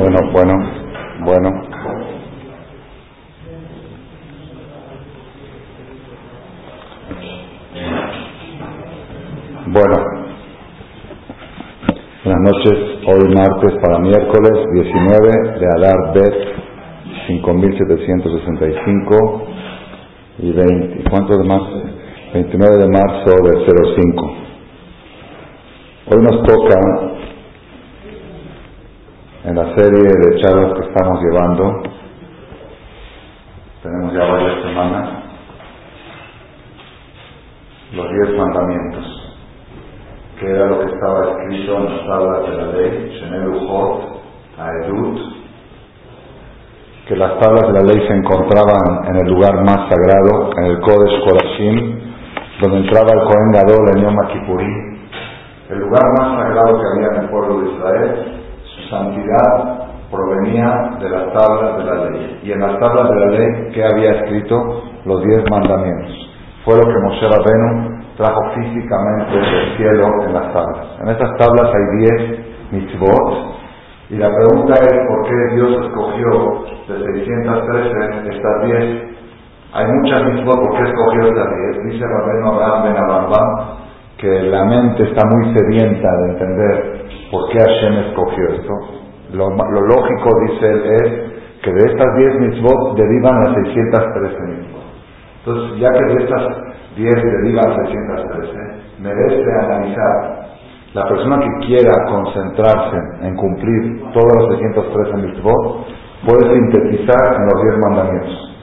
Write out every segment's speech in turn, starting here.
Bueno, bueno, bueno. Bueno, buenas noches. Hoy martes para miércoles 19 de Adar Bet 5765 y 20. ¿Cuánto de más? 29 de marzo del 05. Hoy nos toca en la serie de charlas que estamos llevando, tenemos ya varias semanas, los diez mandamientos, que era lo que estaba escrito en las tablas de la ley, Sheneluchot, Aedut, que las tablas de la ley se encontraban en el lugar más sagrado, en el Kodesh Korashim, donde entraba el Kohen Gadol en Yom Kippurí, el lugar más sagrado que había en el pueblo de Israel, santidad provenía de las tablas de la ley. Y en las tablas de la ley, ¿qué había escrito? Los diez mandamientos. Fue lo que Moshe Rabenu trajo físicamente del cielo en las tablas. En estas tablas hay diez mitzvot. Y la pregunta es, ¿por qué Dios escogió de 613 estas diez? Hay muchas mitzvot, ¿por qué escogió estas diez? Dice Rabenu Abraham Ben Abambam que la mente está muy sedienta de entender ¿Por qué Hashem escogió esto? Lo, lógico, dice él, es que de estas 10 mitzvot derivan las 613 mitzvot. Entonces, ya que de estas 10 derivan 613, merece analizar la persona que quiera concentrarse en cumplir todos los 613 mitzvot, puede sintetizar en los 10 mandamientos.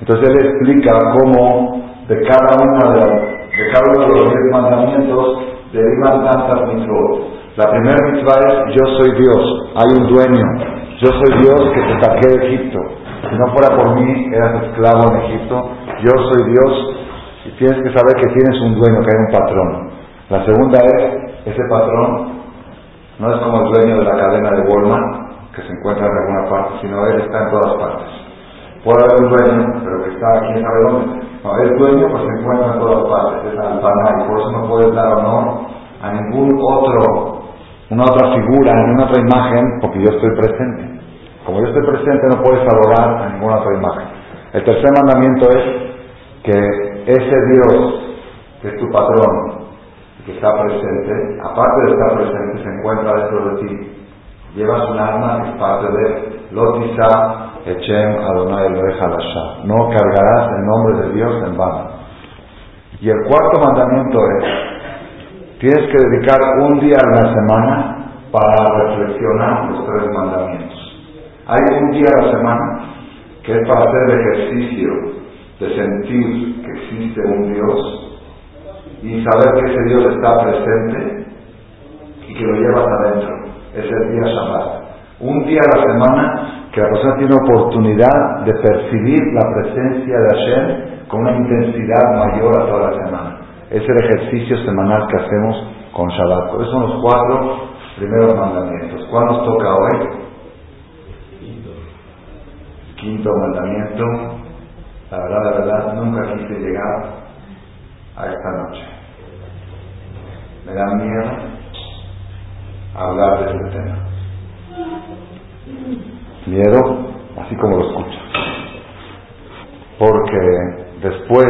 Entonces él explica cómo de cada, una de, de cada uno de los 10 mandamientos derivan tantas mitzvot. La primera mitzvah es yo soy Dios, hay un dueño, yo soy Dios que te saqué de Egipto. Si no fuera por mí, eras esclavo en Egipto, yo soy Dios y tienes que saber que tienes un dueño, que hay un patrón. La segunda es, ese patrón no es como el dueño de la cadena de Walmart, que se encuentra en alguna parte, sino él está en todas partes. Puede haber un dueño, pero que está aquí, sabe dónde. No, el dueño pues se encuentra en todas partes, es alfaná, y por eso no puedes dar honor a ningún otro una otra figura, una otra imagen, porque yo estoy presente. Como yo estoy presente, no puedes adorar a ninguna otra imagen. El tercer mandamiento es que ese Dios, que es tu patrón, que está presente, aparte de estar presente, se encuentra dentro de ti. Llevas un alma que es parte de Lotisa Echem Adonai Elohei No cargarás el nombre de Dios en vano. Y el cuarto mandamiento es Tienes que dedicar un día a la semana para reflexionar los tres mandamientos. Hay un día a la semana que es para hacer el ejercicio de sentir que existe un Dios y saber que ese Dios está presente y que lo llevas adentro. Es el día Shabbat. Un día a la semana que la persona tiene oportunidad de percibir la presencia de Hashem con una intensidad mayor a toda la semana es el ejercicio semanal que hacemos con Shabbat. Por eso son los cuatro primeros mandamientos. ¿Cuál nos toca hoy? Quinto mandamiento. La verdad, la verdad, nunca quise llegar a esta noche. Me da miedo hablar de este tema. Miedo, así como lo escucho. Porque después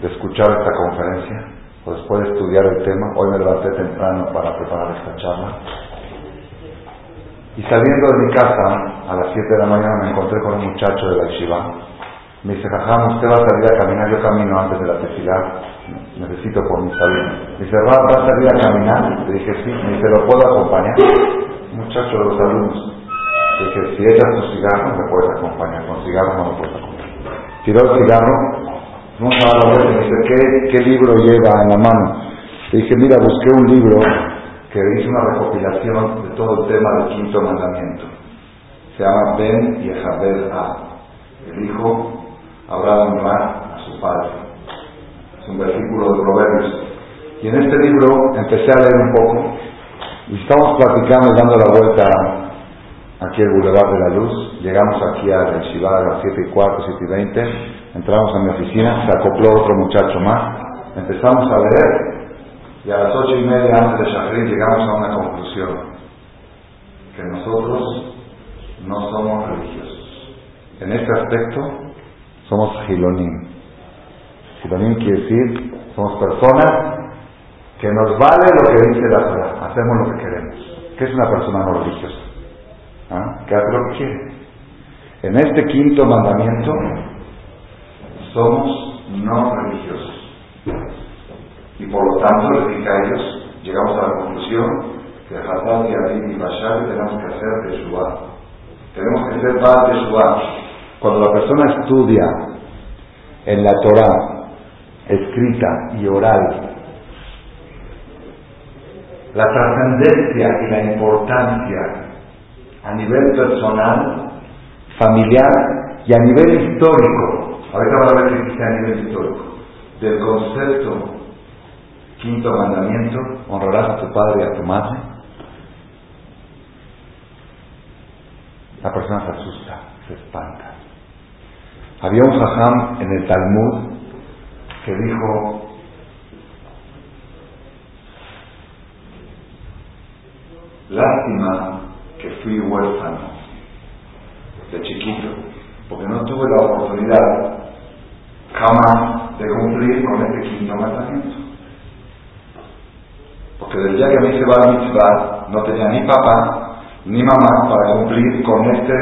de escuchar esta conferencia, pues después de estudiar el tema, hoy me levanté temprano para preparar esta charla. Y saliendo de mi casa a las 7 de la mañana me encontré con un muchacho de la Shiva. Me dice, jajam, usted va a salir a caminar, yo camino antes de la tefilá, necesito por mi salud. Me dice, ¿va, a salir a caminar? Le dije, sí. Me dice, ¿lo puedo acompañar? muchacho de los alumnos. Le dije, si echas tu cigarro, me puedes acompañar. Con cigarro no me puedes acompañar. Tiró el cigarro, no a ver, me dice, ¿qué, ¿qué libro lleva en la mano? Le dije, mira, busqué un libro que hizo una recopilación de todo el tema del quinto mandamiento. Se llama Ben y A. El hijo habrá de honrar a su padre. Es un versículo de Proverbios. Y en este libro empecé a leer un poco y estamos platicando y dando la vuelta aquí al Boulevard de la Luz. Llegamos aquí a la Shiva a las 7 y cuarto, 7 y 20 Entramos a mi oficina, se acopló otro muchacho más, empezamos a leer y a las ocho y media antes de Shahrid llegamos a una conclusión, que nosotros en este aspecto, somos gilonim. Gilonim quiere decir, somos personas que nos vale lo que dice la Torah, hacemos lo que queremos. ¿Qué es una persona no religiosa? ¿Ah? Que hace. En este quinto mandamiento, somos no religiosos. Y por lo tanto, le dije llegamos a la conclusión que Hazad y Abid y Bashar tenemos que hacer de Shua. Tenemos que ser Baal de Shua. Cuando la persona estudia en la Torah, escrita y oral, la trascendencia y la importancia a nivel personal, familiar y a nivel histórico, ahorita vamos a ver qué dice a nivel histórico, del concepto quinto mandamiento, honrarás a tu padre y a tu madre, la persona se asusta, se espanta. Había un jajam en el Talmud que dijo, Lástima que fui huérfano de chiquito, porque no tuve la oportunidad jamás de cumplir con este quinto mandamiento. Porque desde ya que se va a mitzvah, no tenía ni papá ni mamá para cumplir con este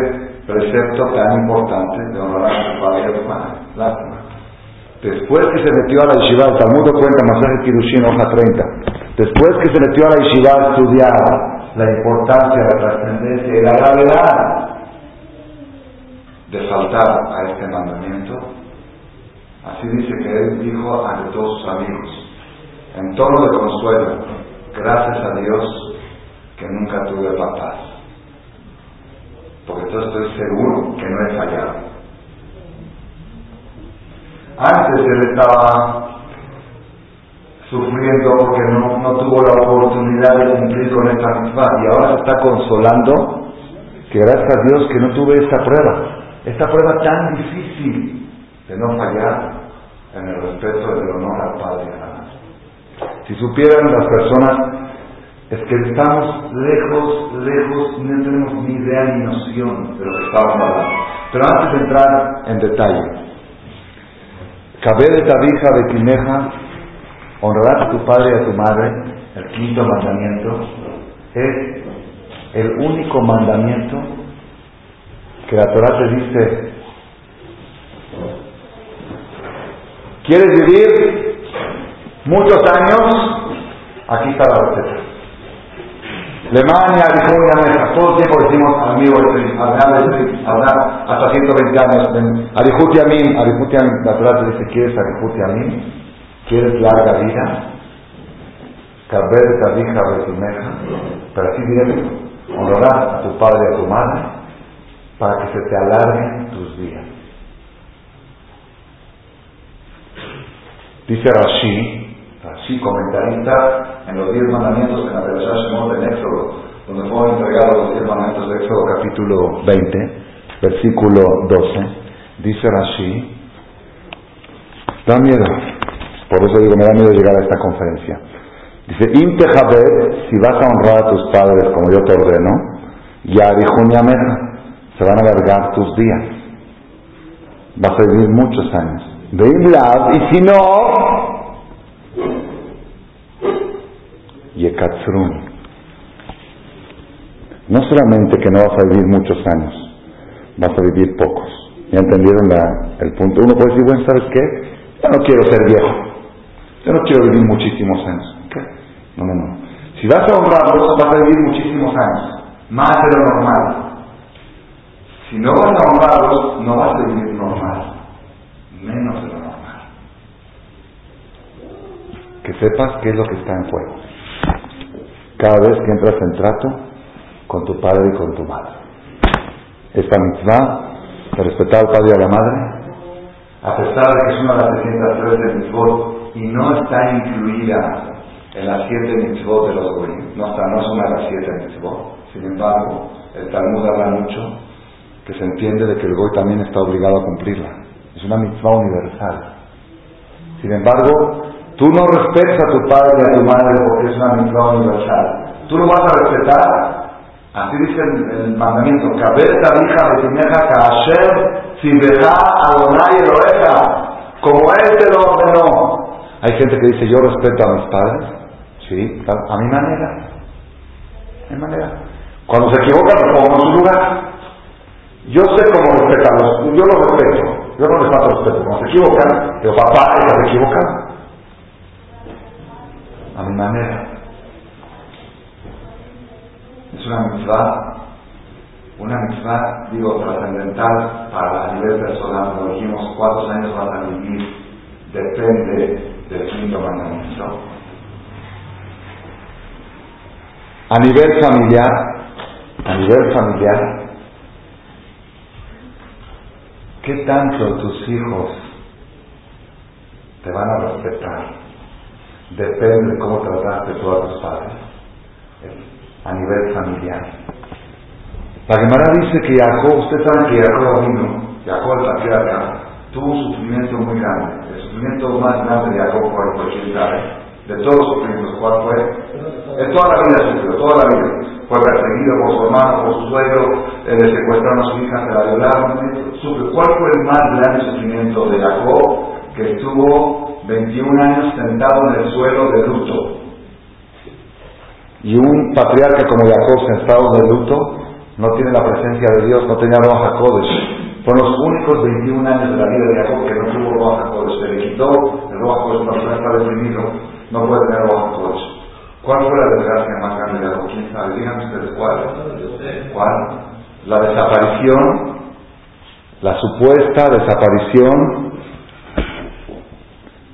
precepto tan importante de honrar a tu padre y a tu madre. Lástima. Después que se metió a la yeshiva, el Talmud cuenta, Masaje Kirushin, hoja 30. Después que se metió a la yeshiva a estudiar la importancia, la trascendencia y la gravedad de faltar a este mandamiento, así dice que él dijo ante todos sus amigos, en tono de consuelo, gracias a Dios que nunca tuve papás, porque entonces estoy seguro que no he fallado. Antes él estaba sufriendo porque no, tuvo la oportunidad de cumplir con esta misma y ahora se está consolando que gracias a Dios que no tuve esta prueba, esta prueba tan difícil de no fallar en el respeto del honor al Padre. Si supieran las personas, es que estamos lejos, lejos, no tenemos ni idea ni noción de lo que estamos hablando. Pero antes de entrar en detalle, Cabé de Tabija de Quineja honrar a tu padre y a tu madre, el quinto mandamiento, es el único mandamiento que la Torah te dice, ¿quieres vivir muchos años? Aquí está la receta. Alemania, Alemania, todo el tiempo decimos amigo hablar hasta 120 años. Arijuti Amin, Arijuti Amin, la Torah te dice, ¿quieres Arijuti Amin? ¿Quieres larga vida? Caber tabija betimeja, pero así directo. Honrar a tu padre y a tu madre para que se te alarguen tus días. Dice Rashi, Rashi comentarista en los diez mandamientos en la Perashá Shemot en Éxodo, donde fueron entregados los diez mandamientos de Éxodo capítulo 20, versículo 12, dice Rashi, da miedo, por eso digo, me da miedo llegar a esta conferencia. Dice, Intejabet, si vas a honrar a tus padres como yo te ordeno, ya dijo se van a alargar tus días. Vas a vivir muchos años. Y si no, Yekatsrun. No solamente que no vas a vivir muchos años, vas a vivir pocos. ¿Ya entendieron el punto? Uno puede decir, bueno, ¿sabes qué? Ya no quiero ser viejo. Yo no quiero vivir muchísimos años. No, no, no. Si vas a honrarlos, vas a vivir muchísimos años, más de lo normal. Si no vas a honrarlos, no vas a vivir normal, menos de lo normal. Que sepas qué es lo que está en juego. Cada vez que entras en trato con tu padre y con tu madre. Esta mitzvah de respetar al padre y a la madre, a pesar de que es una de las 313 mitzvot y no está incluida en las siete mitzvot de los goyim. No está, no es una de las siete mitzvot. Sin embargo, el Talmud habla mucho que se entiende de que el goy también está obligado a cumplirla. Es una mitzvah universal. Sin embargo, tú no respetas a tu padre y a tu madre porque es una mitzvah universal. Tú lo vas a respetar. Así dice el, mandamiento. Cabeza hija de ka Si deja Adonai oreja, como él te lo ordenó. Hay gente que dice, yo respeto a mis padres. Sí, a mi manera. A mi manera. Cuando se equivocan, lo pongo en su lugar. Yo sé cómo respetarlos, yo los respeto. Yo no les falta respeto. Cuando se equivocan, digo, papá, estás equivocado. A mi manera. Es una mitzvah una mitzvah, digo, trascendental para a nivel personal, como dijimos, cuántos años vas a vivir, depende del quinto mandamiento. A nivel familiar, a nivel familiar, ¿qué tanto tus hijos te van a respetar? Depende de cómo trataste tú a tus padres, a nivel familiar. La Gemara dice que Jacob, usted sabe que Jacob vino, Jacob el patriarca, tuvo un sufrimiento muy grande. El sufrimiento más grande de Jacob fue, quién sabe, de todos los sufrimientos, ¿cuál fue? De toda la vida sufrió, toda la vida. Fue perseguido por su hermano, por su suegro, eh, le secuestraron a su hija, se la violaron. ¿Cuál fue el más grande sufrimiento de Jacob? Que estuvo 21 años sentado en el suelo de luto. Y un patriarca como Jacob sentado en luto, no tiene la presencia de Dios, no tenía Roja. Fueron los únicos 21 años de la vida de Jacob que no tuvo Roja Kodesh. Se le quitó el Roja Kodesh, una está deprimido, no puede tener Roja Kodesh. ¿Cuál fue la desgracia más grande de? ¿Quién sabe? Díganme ustedes cuál. ¿Cuál? La desaparición, la supuesta desaparición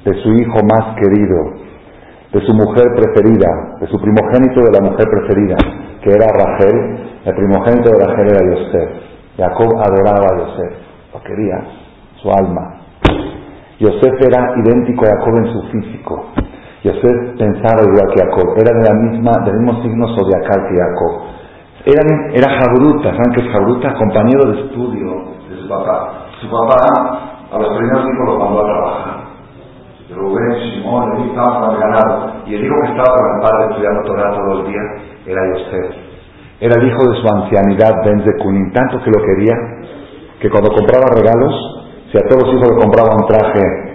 de su hijo más querido, de su mujer preferida, de su primogénito de la mujer preferida, que era Rachel, el primogénito de Rachel era Yosef. Jacob adoraba a Yosef, lo quería, su alma. Yosef era idéntico a Jacob en su físico. Yosef pensaba igual que Jacob, era de la misma, del mismo signo zodiacal que Jacob. Era, era Jabruta, ¿saben qué es Jabruta? Compañero de estudio de su papá. Su papá a los primeros hijos los mandó a trabajar. Rubén, Simón, Leví estaban para el ganado. Y el hijo que estaba con el padre estudiando Torah todo el día era Yosef. Era el hijo de su ancianidad, Ben Kunin, tanto que lo quería, que cuando compraba regalos, si a todos los hijos le compraba un traje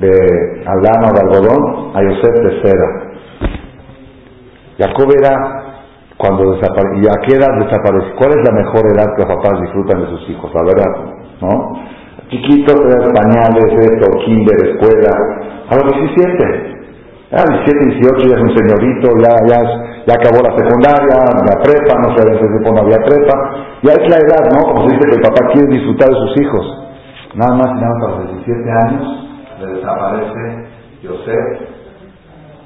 de alana o de algodón, a Yosef de cera. Jacob era cuando desapareció, ¿y a qué edad desapareció? ¿Cuál es la mejor edad que los papás disfrutan de sus hijos? La verdad, ¿no? Chiquito, tres pañales, esto, kinder, escuela, a los 17. A 17, 18 ya es un señorito, ya, ya ya acabó la secundaria, la prepa, no sé, a veces no había prepa, ya es la edad, ¿no? Como se dice que el papá quiere disfrutar de sus hijos. Nada más nada más a los 17 años le desaparece José,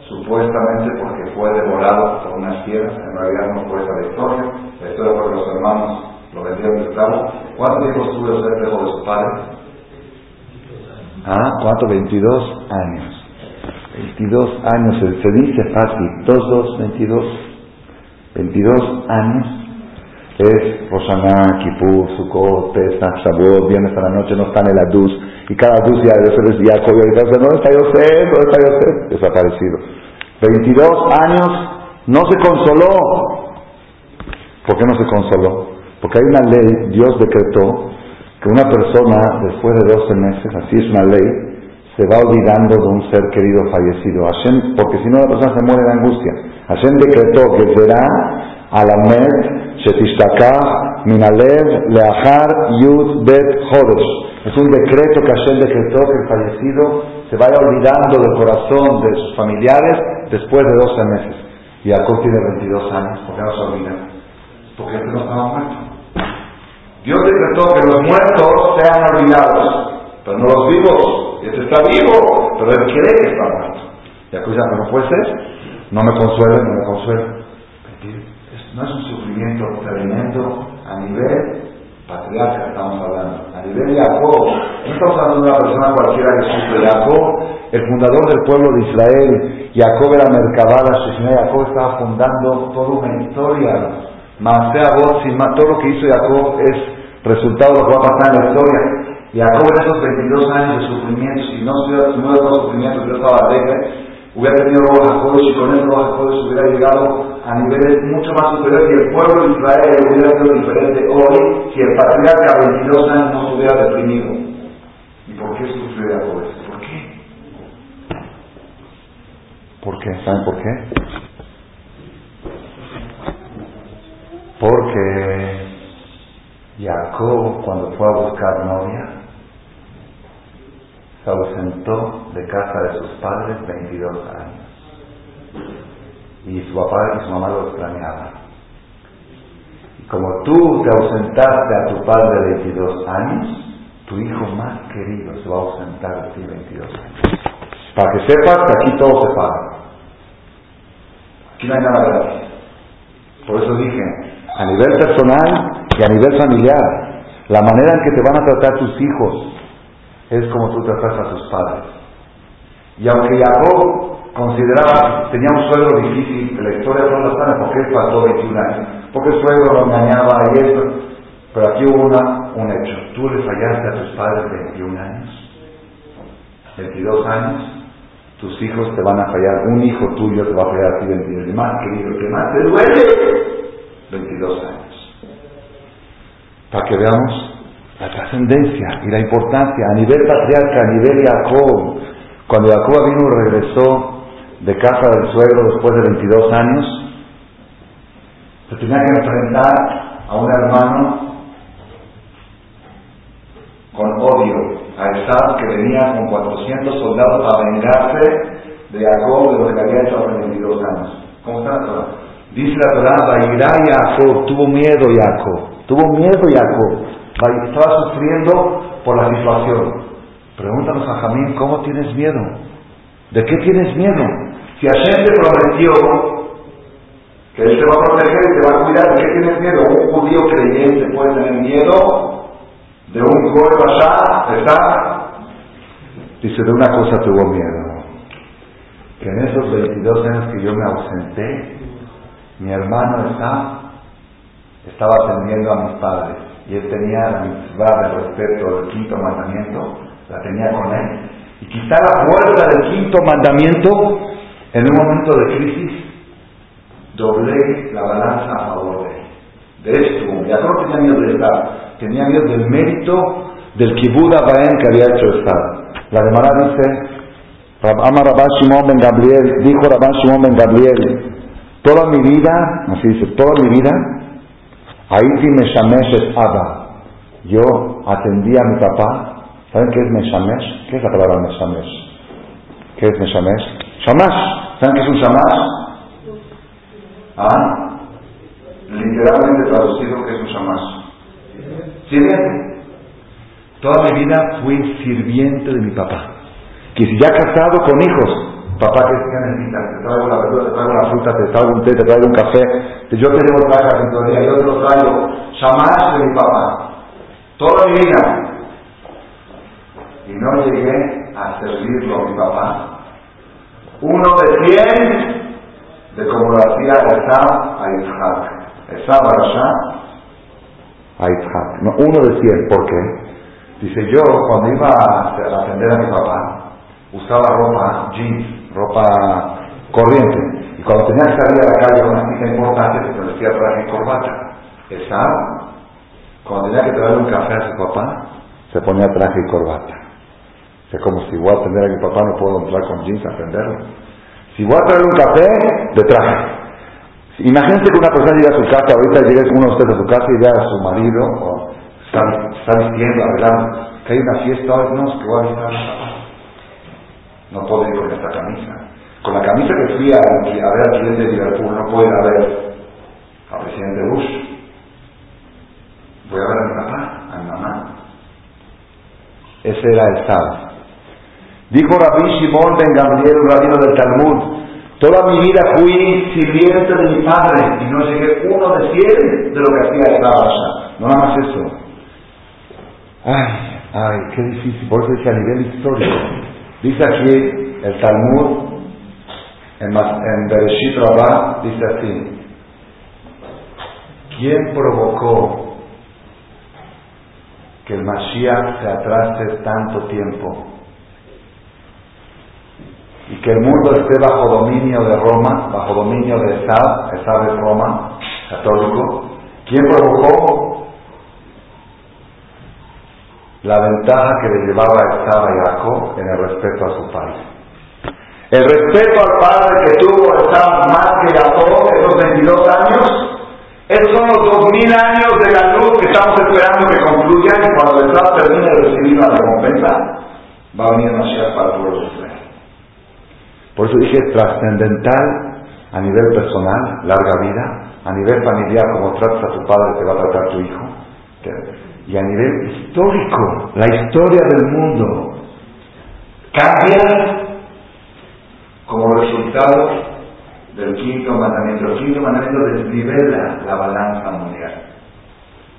supuestamente porque fue devorado por unas fieras, en realidad no fue esa la historia, la historia fue que los hermanos lo vendieron de esclavo. ¿Cuánto tiempo estuvo José lejos de su padre? Ah, ¿cuánto? 22 años. 22 años, se dice fácil, 2, 2, 22, 22 años es Roshaná, Kippur, Sukkot, Pesach, Shavuot, viernes a la noche, no están en la luz, y cada luz ya debe ser Jacob, y dice, no está Yosef, no está Yosef, desaparecido. 22 años, no se consoló. ¿Por qué no se consoló? Porque hay una ley, Dios decretó que una persona después de 12 meses, así es una ley, se va olvidando de un ser querido fallecido. Hashem, porque si no la persona se muere de angustia. Hashem decretó que será alamed shetishtaka minalev leahar yud bet chodesh. Es un decreto que Hashem decretó que el fallecido se vaya olvidando del corazón de sus familiares después de 12 meses. Y Jacob tiene 22 años. ¿Por qué no se olvida? Porque él no estaba muerto. Dios decretó que los muertos sean olvidados, pero no los vivos. Este está vivo, pero él cree que está muerto. Y acusa, no puede ser, no me consuela, no me consuela. No es un sufrimiento tremendo a nivel patriarca, estamos hablando, a nivel de Jacob. No estamos hablando de una persona cualquiera que sufre. Jacob, el fundador del pueblo de Israel, Jacob era Merkabah, Jacob estaba fundando toda una historia. Masea todo lo que hizo Jacob es resultado de lo que va a pasar en la historia. Jacob en esos 22 años de sufrimiento, si no hubiera no sufrimiento, yo estaba alegre, hubiera tenido Roja y con él Roja hubiera llegado a niveles mucho más superiores y el pueblo de Israel hubiera sido diferente hoy si el patriarca a 22 años no se hubiera deprimido. ¿Y por qué sufrió Jacob esto? ¿Por qué? ¿Por qué? ¿Saben por qué? Porque Jacob cuando fue a buscar novia se ausentó de casa de sus padres 22 años. Y su papá y su mamá lo extrañaban. Y como tú te ausentaste a tu padre de 22 años, tu hijo más querido se va a ausentar de ti 22 años. Para que sepas que aquí todo se paga. Aquí no hay nada gratis. Por eso dije, a nivel personal y a nivel familiar, la manera en que te van a tratar tus hijos es como tú tratas a tus padres. Y aunque Jacob consideraba, tenía un suegro difícil, la historia no la sabe porque él pasó 21 años, porque el suegro lo engañaba y eso, pero aquí hubo una, un hecho, tú le fallaste a tus padres 21 años, 22 años, tus hijos te van a fallar, un hijo tuyo te va a fallar a ti 22, más querido, que más te duele, 22 años. Para que veamos la trascendencia y la importancia a nivel patriarca, a nivel Jacob. Cuando Jacob vino regresó de casa del suegro después de 22 años, se tenía que enfrentar a un hermano con odio, a Esab que venía con 400 soldados para vengarse de Jacob de lo que había hecho hace 22 años. ¿Cómo está la Torah? Dice la Torah, Jacob, tuvo miedo Jacob, tuvo miedo Jacob estaba sufriendo por la situación. Pregúntanos a Jamín, ¿cómo tienes miedo? ¿De qué tienes miedo? Si Hashem te prometió que Él te va a proteger y te va a cuidar, ¿de qué tienes miedo? Un judío creyente puede tener miedo de un cuerpo allá, ¿está? Dice, de una cosa tuvo miedo, que en esos 22 años que yo me ausenté, mi hermano está, estaba atendiendo a mis padres y él tenía la mitzvah de respeto del quinto mandamiento, la tenía con él. Y quitar la fuerza del quinto mandamiento en un momento de crisis, doblé la balanza a favor de él. De esto, ya no tenía miedo de estar, tenía miedo del mérito del kibbud Abaen que había hecho estar. La de dice, Ama Rabban Shimon ben Gabriel, dijo Rabban Shimon ben Gabriel, toda mi vida, así dice, toda mi vida, Haiti Meshamesh es Abba. Yo atendí a mi papá. ¿Saben qué es Meshamesh? ¿Qué es la palabra Meshamesh? ¿Qué es Meshamesh? Shamash. ¿Saben qué es un Shamash? ¿Ah? Literalmente traducido, ¿qué es un Shamash? Sirviente. Toda mi vida fui sirviente de mi papá. Que si ya casado con hijos, Papá, ¿qué necesitas? Te traigo la verdura, te traigo la fruta, te traigo un té, te traigo un café. Yo te debo traer la pintoría, yo te lo traigo. Jamás de mi papá. Toda mi vida. Y no llegué a servirlo a mi papá. Uno de cien de como lo hacía Esab a Isaac. Esab a Isaac. No, uno de cien. ¿Por qué? Dice yo, cuando iba a atender a mi papá, usaba ropa jeans ropa corriente. Y cuando tenía que salir a la calle con una cita importante, se vestía traje y corbata. Esa, cuando tenía que traer un café a su papá, se ponía traje y corbata. Es como si igual atender a mi papá no puedo entrar con jeans a atenderlo. Si voy a traer un café, de traje. Imagínense que una persona llega a su casa, ahorita llega uno de ustedes a su casa y llega a su marido, o está, está vistiendo, arreglando, que hay una fiesta no, es que voy a a. No puedo ir con esta camisa. Con la camisa que fui a, ver al presidente de Liverpool, no puedo ir a ver al presidente Bush. Voy a ver a mi papá, a mi mamá. Ese era el sábado. Dijo Rabbi Shimon ben Gamliel, rabino del Talmud, toda mi vida fui sirviente de mi padre y no llegué uno de cien de lo que hacía el sábado. No nada más eso. Ay, ay, qué difícil. Por eso dice a nivel histórico. Dice aquí el Talmud, en, en Bereshit Rabbah, dice así, ¿quién provocó que el Mashiach se atrase tanto tiempo? ¿Y que el mundo esté bajo dominio de Roma, bajo dominio de Esad, Esad es Roma, católico. ¿Quién provocó? La ventaja que le llevaba Esad a Jacob en el respeto a su padre. El respeto al padre que tuvo Esad más que Jacob esos 22 años, esos son los 2000 años de la luz que estamos esperando que concluyan y cuando Esad termine de recibir la recompensa, va a venir Mashiach para el pueblo. Por eso dije trascendental a nivel personal, larga vida, a nivel familiar, como tratas a tu padre, te va a tratar tu hijo, y a nivel histórico, la historia del mundo cambia como resultado del quinto mandamiento. El quinto mandamiento desnivela la balanza mundial.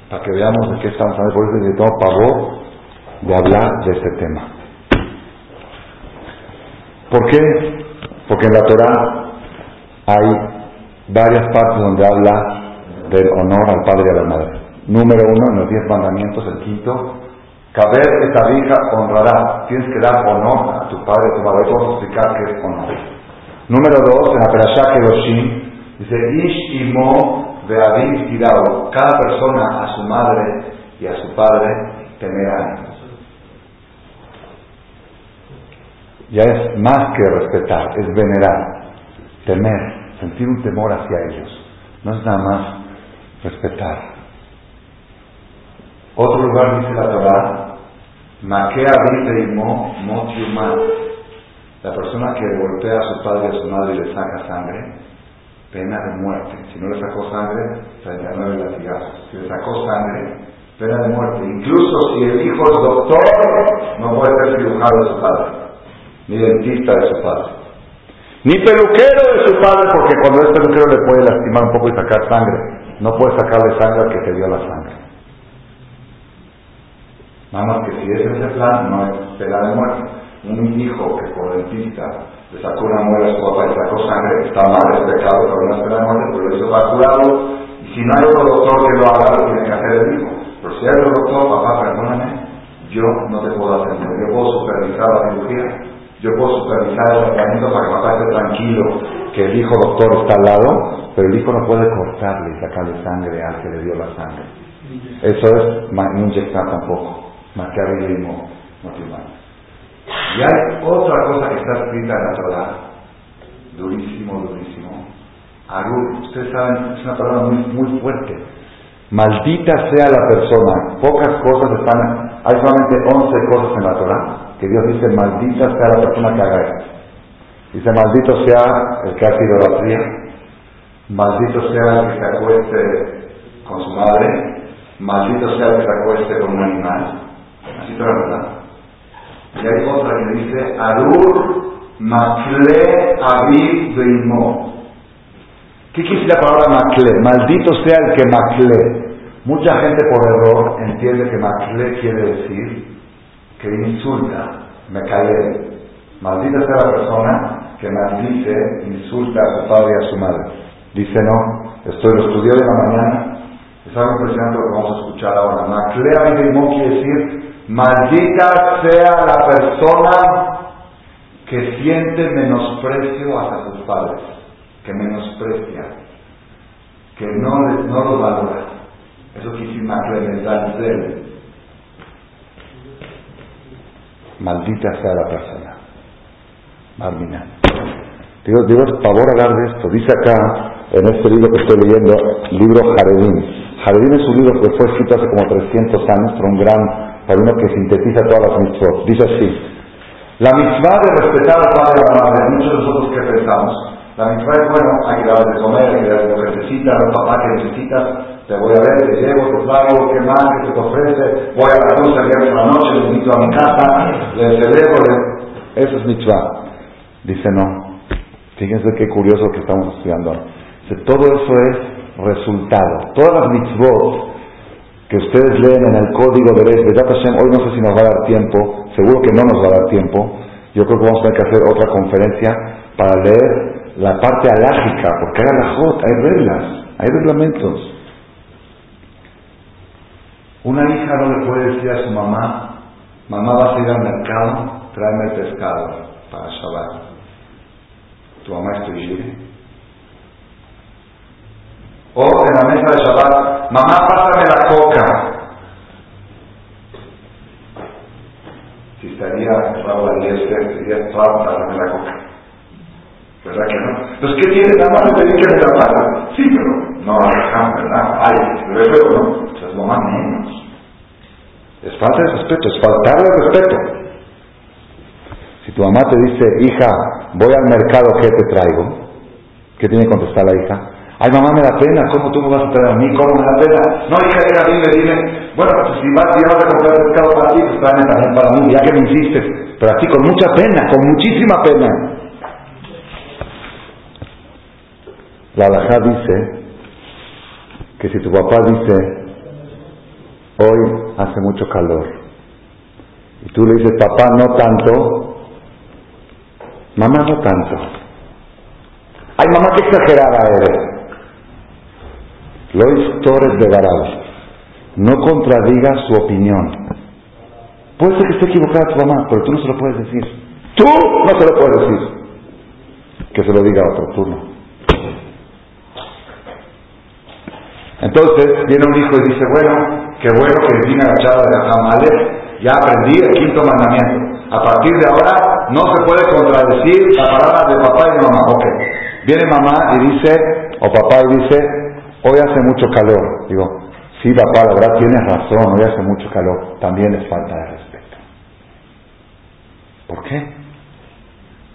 Para que veamos de qué estamos hablando, por eso necesitamos pavor de hablar de este tema. ¿Por qué? Porque en la Torah hay varias partes donde habla del honor al padre y a la madre. Número uno, en los diez mandamientos, el quinto, Caber esta hija honrará. Tienes que dar honor a tu padre a tu madre. Vamos a explicar qué es honor. Número dos, en la Perashá Kedoshim, dice, Ish imo. Cada persona a su madre y a su padre temerán. ya es más que respetar, es venerar, temer, sentir un temor hacia ellos. No es nada más respetar. Otro lugar dice la Torah, Maquea dice mo motiumá. La persona que golpea a su padre y a su madre y le saca sangre, pena de muerte. Si no le sacó sangre, 39 latigazos. Si le sacó sangre, pena de muerte. Incluso si el hijo es doctor, no puede ser cirujano de su padre ni dentista de su padre, ni peluquero de su padre, porque cuando es peluquero le puede lastimar un poco y sacar sangre. No puede sacarle sangre al que te dio la sangre. Nada más que si es ese plan, no es pena de muerte. Un hijo que por dentista le sacó una muela a su papá y sacó sangre, está mal, es pecado, pero no es pena de muerte, porque lo hizo curarlo. Y si no hay otro doctor que lo haga, lo tiene que hacer el hijo. Pero si hay otro doctor, papá, perdóname, yo no te puedo atender. Yo puedo supervisar la cirugía, yo puedo supervisar el tratamiento para que papá esté tranquilo, que el hijo doctor está al lado, pero el hijo no puede cortarle y sacarle sangre al que le dio la sangre. Eso es no inyectar tampoco, maquiavelismo motivado. Y hay otra cosa que está escrita en la Torah, durísimo, durísimo. Arur, ustedes saben, es una palabra muy, muy fuerte. Maldita sea la persona. Pocas cosas están, hay solamente 11 cosas en la Torah que Dios dice, maldita sea la persona que haga esto. Dice, maldito sea el que hace idolatría, maldito sea el que se acueste con su madre, maldito sea el que se acueste con un animal. Así la verdad. Y hay otra que dice, Arur Makle Aviv Beimo. ¿Qué quiere decir la palabra Makle? Maldito sea el que Makle. Mucha gente por error entiende que Makle quiere decir que insulta, me cae. Maldita sea la persona que maldice, insulta a su padre y a su madre. Dice no, esto lo estudié de la mañana, es algo impresionante lo que vamos a escuchar ahora. Maclea no quiere decir, maldita sea la persona que siente menosprecio hacia sus padres, que menosprecia, que no, no los valora. Eso decir Maclea, él maldita sea la persona. Marmina. Digo, digo, favor hablar de esto. Dice acá, en este libro que estoy leyendo, libro Jaredín. Jaredín es un libro que fue escrito hace como 300 años por un gran uno que sintetiza todas las mitzvot. Dice así, la mitzvah de respetar al padre y a la madre, muchos de nosotros que pensamos, la mitzvah es bueno, hay que darle de comer, hay que darle lo que necesita, el papá que necesitas, te voy a ver, te llevo, te traigo, qué más, que te ofrece, voy a la luz el viernes por la noche, le invito a mi casa, le celebro, le... eso es mitzvah. Dice no. Fíjense qué curioso que estamos estudiando ahora. Dice, todo eso es resultado. Todas las mitzvot que ustedes leen en el código de ley hoy no sé si nos va a dar tiempo, seguro que no nos va a dar tiempo. Yo creo que vamos a tener que hacer otra conferencia para leer la parte alágica, porque hay alajot, hay reglas, hay reglamentos. Una hija no le puede decir a su mamá, mamá vas a ir al mercado, tráeme el pescado para Shabbat. tu mamá es tu. O en la mesa de Shabbat, mamá, pásame la coca. Si estaría Raúl Aliester, toda pásame la coca. ¿Verdad que no? Entonces, ¿qué tiene? Nada más pedir que me la. Sí, pero no la ¿verdad? Ay, pero no. Eso es lo más menos. Es falta de respeto, es faltarle respeto. Si tu mamá te dice, hija, voy al mercado, ¿qué te traigo? ¿Qué tiene que contestar la hija? Ay, mamá, me da pena, ¿cómo tú me vas a traer a mí? ¿Cómo me da pena? No, hija, hija, dime, dime. Bueno, pues si vas, ya vas a comprar pescado para ti, pues tráeme también para mí, ya que me insistes. Pero así con mucha pena, con muchísima pena. La alajá dice que si tu papá dice, hoy hace mucho calor, y tú le dices, papá, no tanto, mamá, no tanto. Ay, mamá, qué exagerada eres. Lois Torres de Garay, no contradigas su opinión. Puede ser que esté equivocada tu mamá, pero tú no se lo puedes decir. Tú no se lo puedes decir. Que se lo diga a otro turno. Entonces viene un hijo y dice, bueno, qué bueno que vine agachado de Jamale, ya aprendí el quinto mandamiento. A partir de ahora no se puede contradecir la palabra de papá y de mamá. Ok. Viene mamá y dice, o papá y dice, Hoy hace mucho calor. Digo, sí, papá, la verdad tienes razón, hoy hace mucho calor. También es falta de respeto. ¿Por qué?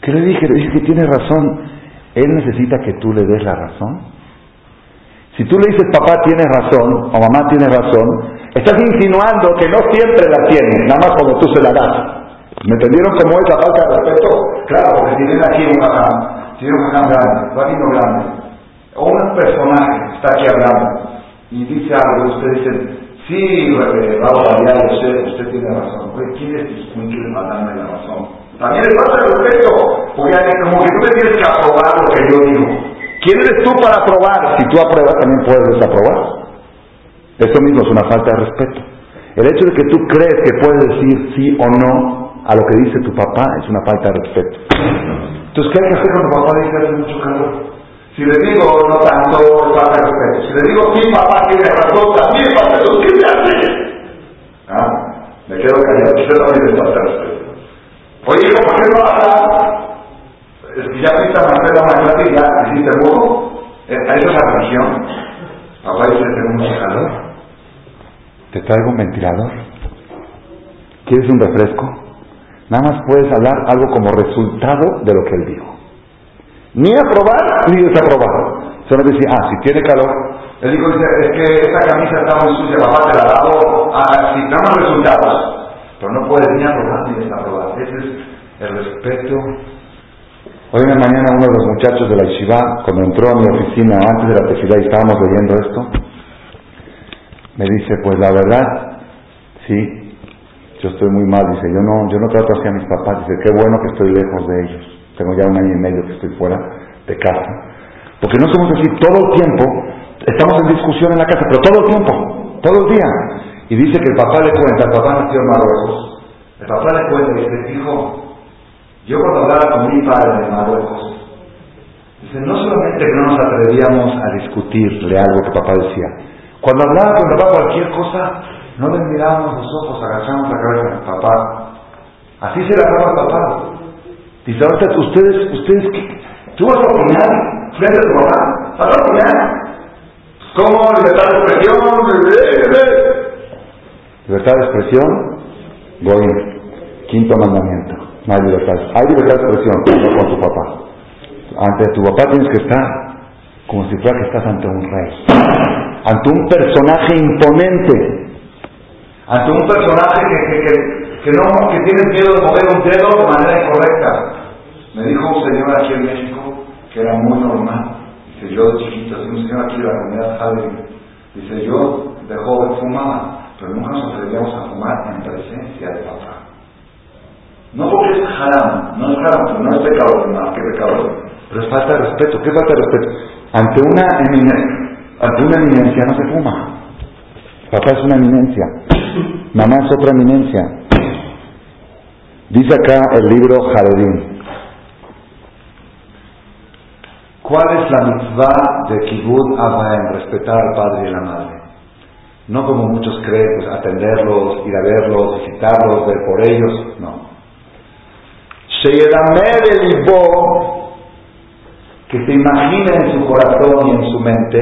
¿Qué le dije? Le dije que tiene razón. Él necesita que tú le des la razón. Si tú le dices, papá tiene razón, o mamá tiene razón, estás insinuando que no siempre la tiene, nada más cuando tú se la das. ¿Me entendieron cómo es falta de respeto? Claro, porque viene aquí un jajam, tiene un grande, un grande, o un personaje está aquí hablando y dice algo, usted dice, sí, vamos a ver, usted, usted tiene razón. ¿Quién es este quiere darme la razón? También es falta de respeto, porque como que tú me tienes que aprobar lo que yo digo. ¿Quién eres tú para aprobar? Si tú apruebas, también puedes desaprobar. Eso mismo es una falta de respeto. El hecho de que tú crees que puedes decir sí o no a lo que dice tu papá es una falta de respeto. Entonces, ¿qué hay que hacer cuando papá dice hace mucho calor? Si le digo no tanto, falta respeto. Si le digo sí, papá tiene razón, también falta respeto. ¿Qué me hace? ¿Ah? Me quedo callado. Usted también le falta respeto. Oye, hijo, ¿por qué no que ya fuiste a hacer la mañana y ya hiciste burro. Eh, ¿Eso es religión? Papá dice, tengo un calor. Te traigo un ventilador. ¿Quieres un refresco? Nada más puedes hablar algo como resultado de lo que él dijo. Ni aprobar ni desaprobar. Solo decía, ah, si tiene calor. Él dijo, es que esta camisa está muy sucia, papá te la lavo, ah, sí, más resultados. Pero no puedes ni aprobar ni desaprobar. Ese es el respeto. Hoy en la mañana uno de los muchachos de la Yeshiva, cuando entró a mi oficina antes de la tefilá y estábamos leyendo esto, me dice, pues la verdad, sí, yo estoy muy mal. Dice, yo no, yo no trato así a mis papás. Dice, qué bueno que estoy lejos de ellos tengo ya un año y medio que estoy fuera de casa, porque no somos así todo el tiempo, estamos en discusión en la casa, pero todo el tiempo, todo el día. Y dice que el papá le cuenta, el papá nació en Marruecos, el papá le cuenta y dice, hijo, yo cuando hablaba con mi padre en Marruecos, no solamente que no nos atrevíamos a discutirle algo que papá decía, cuando hablaba con papá cualquier cosa, no le mirábamos los ojos, agachábamos la cabeza, papá, así se la daba papá. Dice, ahorita ustedes, ustedes, ¿tú vas a opinar frente a tu mamá? ¿Vas a opinar? ¿Cómo? Libertad de expresión. Libertad de expresión, voy. Quinto mandamiento. No hay libertad. Hay libertad de expresión, pero con tu papá. Ante tu papá tienes que estar como si fuera que estás ante un rey. Ante un personaje imponente. Ante un personaje que, que que no, que tienen miedo de mover un dedo de manera incorrecta. Me dijo un señor aquí en México que era muy normal. Dice, yo de chiquito, un señor aquí de la comunidad Javier, dice, yo de joven fumaba, pero nunca nos atrevíamos a fumar en presencia de papá. No porque es haram, no es haram, no es pecado, más que pecado, pero es falta de respeto. ¿Qué falta de respeto? Ante una eminencia, ante una eminencia no se fuma. Papá es una eminencia, mamá es otra eminencia. Dice acá el libro Jaredín. ¿Cuál es la mitzvah de Kibbutz en respetar al padre y la madre? No como muchos creen, pues atenderlos, ir a verlos, visitarlos, ver por ellos, no. el Libo, que se imagine en su corazón y en su mente,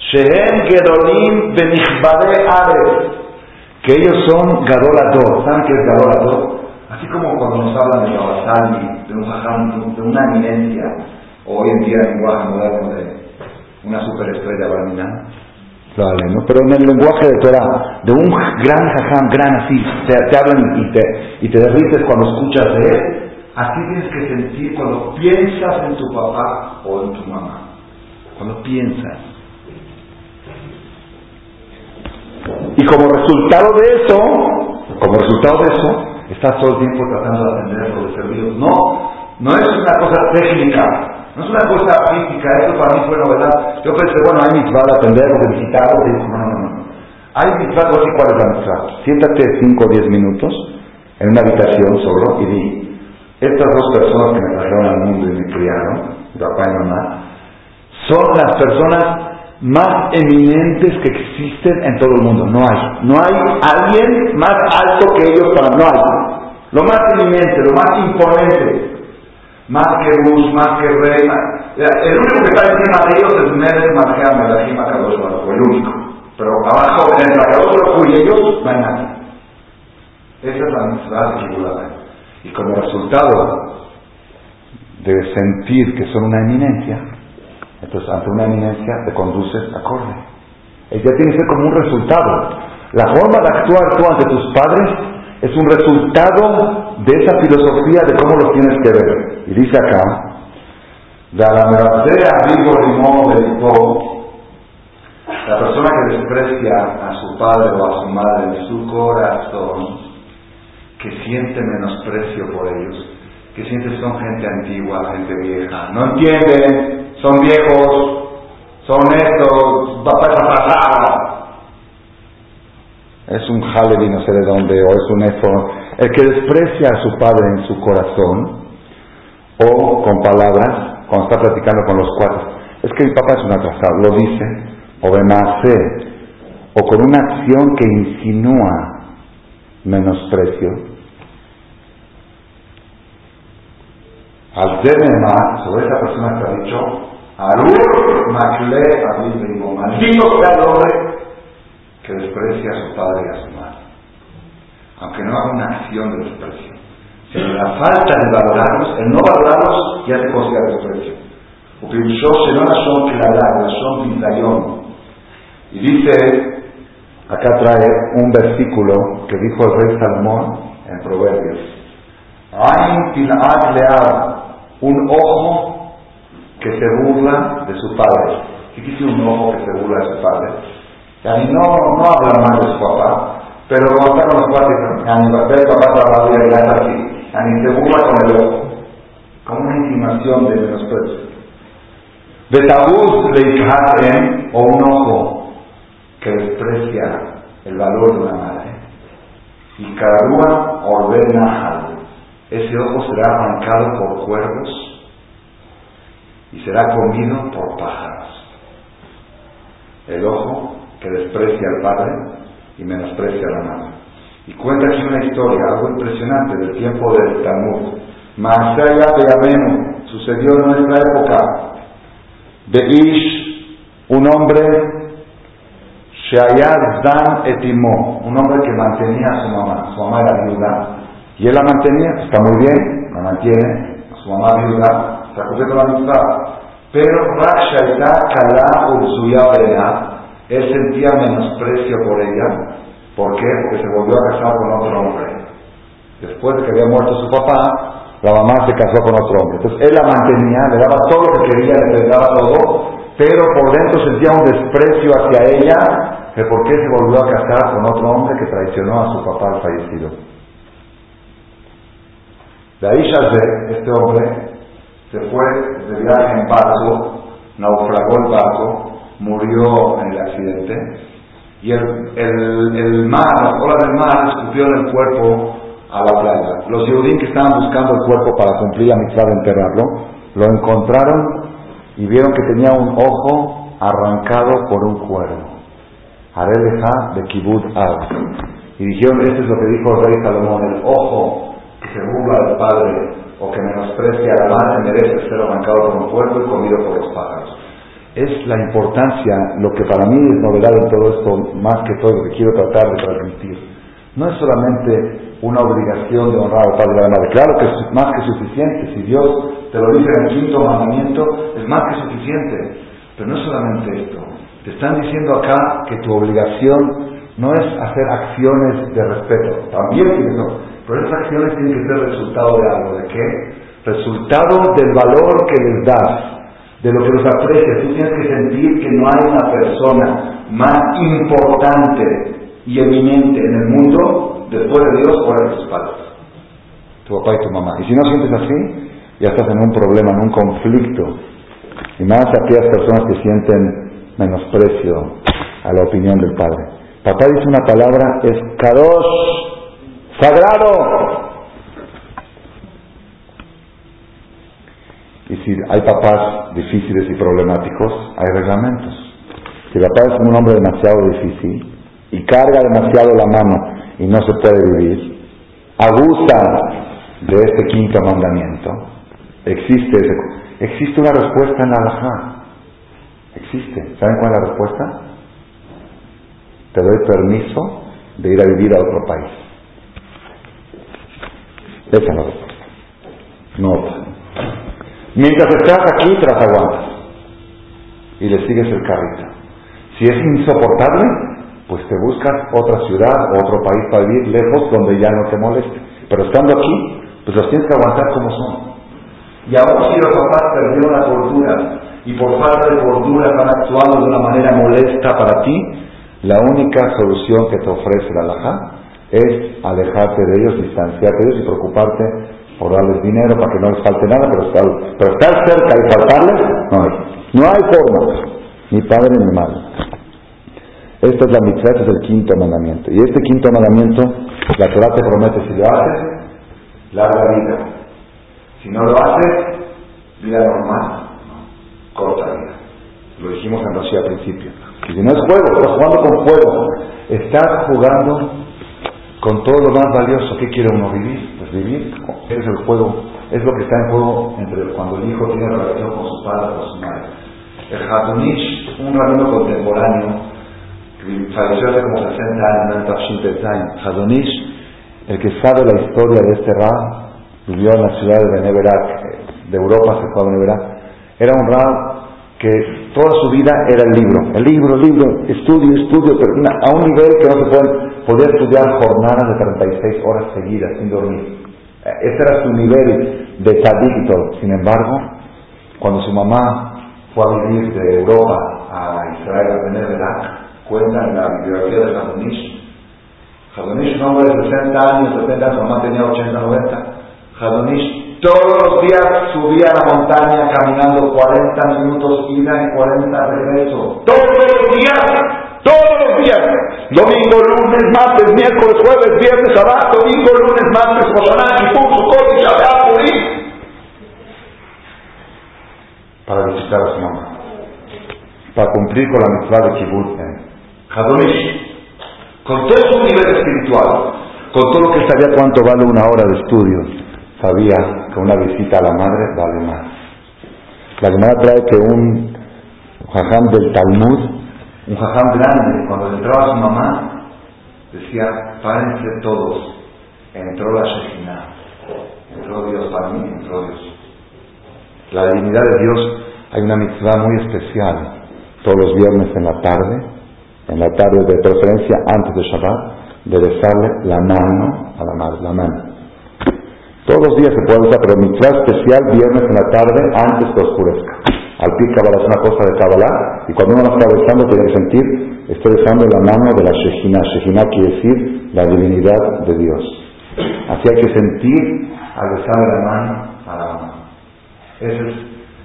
Shehem Gedolim Benichbade Ares, que ellos son Gadolador. ¿Saben qué es Gadolador? Así como cuando nos hablan de Babasali, de un jajam, de una eminencia, hoy en día en lenguaje moderno de una superestrella barminal, ¿no? Pero en el lenguaje de Torah, de un gran jajam, gran así, te, hablan y te, y te derrites cuando escuchas de él, así tienes que sentir cuando piensas en tu papá o en tu mamá. Cuando piensas. Y como resultado de eso, como resultado de eso, estás todo el tiempo tratando de atenderlos, de servirlos. No, no es una cosa técnica, no es una cosa física, esto para mí fue novedad. Yo pensé, bueno, hay mitzvah de atenderlo, de visitarlo, y dijo, no, no, no. Hay mitzvah, voy cuál es la mitzvah. Siéntate 5 o 10 minutos en una habitación solo y di, estas dos personas que me trajeron al mundo y me criaron, mi papá y mamá, son las personas más eminentes que existen en todo el mundo. No hay. No hay alguien más alto que ellos para no hay. Lo más eminente, lo más imponente más que Bush, más que Rey. El único que está encima de ellos es Medes Marjam, el Kadosh Baruch, el único. Pero abajo, en el Kadosh y ellos, no hay nadie. Esa es la mitzvah de Y como resultado de sentir que son una eminencia, entonces ante una eminencia te conduces acorde. Ella tiene que ser como un resultado. La forma de actuar tú ante tus padres es un resultado de esa filosofía de cómo lo tienes que ver. Y dice acá, la persona que desprecia a su padre o a su madre en su corazón, que siente menosprecio por ellos, que siente que son gente antigua, gente vieja, no entienden, son viejos, son estos, va pasar es un Halevi no sé de dónde, o es un Efo, el que desprecia a su padre en su corazón, o con palabras, cuando está platicando con los cuatro, es que mi papá es un atrasado, lo dice, o de o con una acción que insinúa menosprecio, al más sobre esa persona que ha dicho, Arur Makle maldito sea el hombre que desprecia a su padre y a su madre, aunque no haga una acción de desprecio, sino la falta de valorarlos, el no valorarlos ya te considera desprecio. Y dice, acá trae un versículo que dijo el rey Salomón en Proverbios. un ojo que se burla de su padre. ¿Qué dice un ojo que se burla de su padre? Yani no, no habla mal de su papá, pero cuando está con los cuates, yani papá, el papá trabaja y es así, yani se burla con el ojo, como una intimación de menosprecio. Betabuz leikhatem, o un ojo que desprecia el valor de una madre. Y Karua ordena ese ojo será arrancado por cuervos y será comido por pájaros. El ojo que desprecia al padre y menosprecia a la madre. Y cuenta aquí una historia, algo impresionante del tiempo del Talmud. allá de Amenu, sucedió en nuestra época. De Ish, un hombre, Shayad Dan Etimó, un hombre que mantenía a su mamá. Su mamá era viuda. Y él la mantenía, está muy bien, la mantiene, a su mamá viuda, acusó con la amistad. Pero Rakshaita Kala Ursuya él sentía menosprecio por ella. ¿Por qué? Porque se volvió a casar con otro hombre. Después de que había muerto su papá, la mamá se casó con otro hombre. Entonces él la mantenía, le daba todo lo que quería, le daba todo, pero por dentro sentía un desprecio hacia ella de por qué se volvió a casar con otro hombre que traicionó a su papá fallecido. De ahí Shazé, este hombre, se fue de viaje en barco, naufragó el barco, murió en el accidente y el, el, mar, las olas del mar escupieron el cuerpo a la playa. Los judíos que estaban buscando el cuerpo para cumplir la mitad de enterrarlo, lo encontraron y vieron que tenía un ojo arrancado por un cuervo. Areleja de Kibud Ab. Y dijeron, este es lo que dijo el rey Salomón, el ojo que se burla del padre o que menosprecia a la madre merece ser arrancado por un cuervo y comido por los pájaros. Es la importancia, lo que para mí es novedad en todo esto, más que todo lo que quiero tratar de transmitir. No es solamente una obligación de honrar al padre y a la madre. Claro que es más que suficiente. Si Dios te lo dice en el quinto mandamiento, es más que suficiente. Pero no es solamente esto. Te están diciendo acá que tu obligación no es hacer acciones de respeto. También no. Pero esas acciones tienen que ser resultado de algo. ¿De qué? Resultado del valor que les das de lo que los aprecias. Tú tienes que sentir que no hay una persona más importante y eminente en el mundo después de Dios fuera de tus padres. Tu papá y tu mamá. Y si no sientes así, ya estás en un problema, en un conflicto. Y más aquellas personas que sienten menosprecio a la opinión del padre. Papá dice una palabra, es kadosh, sagrado. Y si hay papás difíciles y problemáticos, hay reglamentos. Si el papá es un hombre demasiado difícil y carga demasiado la mano y no se puede vivir, abusa de este quinto mandamiento, existe, existe una respuesta en la halajá. Existe. ¿Saben cuál es la respuesta? Te doy permiso de ir a vivir a otro país. Esa es la respuesta. No. Mientras estás aquí, te las aguantas. Y le sigues el carrito. Si es insoportable, pues te buscas otra ciudad o otro país para vivir lejos donde ya no te moleste. Pero estando aquí, pues los tienes que aguantar como son. Y aún si los papás perdieron la cordura y por falta de cordura están actuando de una manera molesta para ti, la única solución que te ofrece la alhaja es alejarte de ellos, distanciarte de ellos y preocuparte por darles dinero para que no les falte nada, pero estar, pero estar cerca y faltarles, no hay. No hay forma, ni padre ni madre. Esta es la mitzvah, este es el quinto mandamiento. Y este quinto mandamiento, la Torah te promete, si lo haces, larga vida. Si no lo haces, vida normal, corta vida. Lo dijimos en Rocío al principio. Y si no es juego, estás jugando con fuego. Estás jugando con todo lo más valioso. ¿Qué quiere uno vivir? Pues vivir. Es el juego, es lo que está en juego entre cuando el hijo tiene relación con su padre o su madre. El Hadunich, un rabino contemporáneo, que falleció hace como 60 años, en Hadunich, el que sabe la historia de este Ra, vivió en la ciudad de Beneverak, de Europa, se fue a Beneverak, era un Ra que toda su vida era el libro, el libro, el libro, estudio, estudio, pero a un nivel que no se puede, podía estudiar jornadas de 36 horas seguidas sin dormir. Eh, ese era su nivel de tzadik Sin embargo, cuando su mamá fue a vivir de Europa a Israel a Beneverak, cuenta en la bibliografía de Hadonish, Hadonish, un hombre de 60 años, 70 su mamá tenía 80, 90. Hadonish todos los días subía a la montaña caminando 40 minutos ida y 40 regreso. Todos los días, todos los días. Domingo, lunes, martes, miércoles, jueves, viernes, sábado, domingo, lunes, martes, Hosaná, Kipur, Sukkot Shabbat, Para visitar a su mamá. Para cumplir con la mitzvah de Kibbutz. Hadonish con todo su nivel espiritual, con todo lo que sabía cuánto vale una hora de estudio, sabía que una visita a la madre vale más. La Gemara trae que un jajam del Talmud, un jajam grande, cuando entraba su mamá, decía, párense todos, entró la Shekhinah, entró Dios para mí, entró Dios. La divinidad de Dios, hay una mitzvah muy especial, todos los viernes en la tarde, en la tarde de preferencia antes de Shabbat, de besarle la mano a la madre, la mano. Todos los días se puede usar, pero mitzvah especial viernes en la tarde antes que oscurezca. Al pie Kabbalah es una cosa de Kabbalah, y cuando uno está besando tiene que sentir, estoy besando la mano de la Shejina. Shejina quiere decir la divinidad de Dios. Así hay que sentir al besarle la mano a la mamá. Eso es,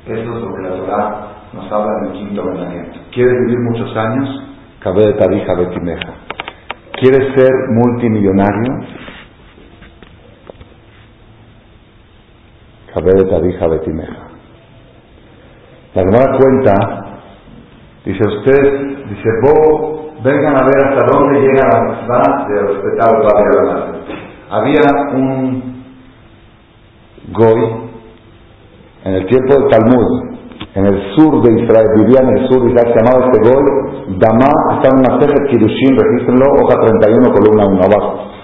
eso es lo que la Torah nos habla en el quinto mandamiento. ¿Quieres vivir muchos años? Cabe de Tarija Betimeja. ¿Quieres ser multimillonario? Cabe de Tarija Betimeja. La Gemara cuenta, dice usted, dice, vos vengan a ver hasta dónde llega la mitzvah de respetar al padre de la. Había un goy en el tiempo del Talmud, en el sur de Israel, vivía en el sur de Israel, se llamaba este goy, Damá, está en una ceja Kirushin, regístrenlo, hoja 31, columna 1, abajo.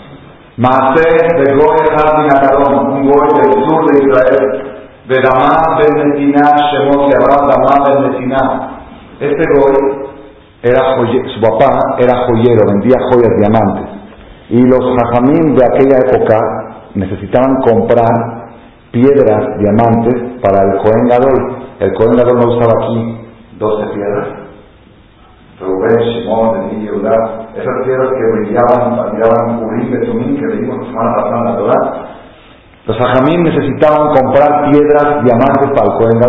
Maase de goy Hadin un goy del sur de Israel, ben Netina, Shemot, se llamaba Damá ben Netina. Este goy era su papá era joyero, vendía joyas diamantes. Y los hajamim de aquella época necesitaban comprar piedras, diamantes, para el Cohen Gadol. El Cohen Gadol no usaba aquí 12 piedras. Rubén, Shimon, esas piedras que brillaban, brillaban Urim, Betumín, que leímos la semana pasada en la. Los hajamim necesitaban comprar piedras, diamantes para el Cohen.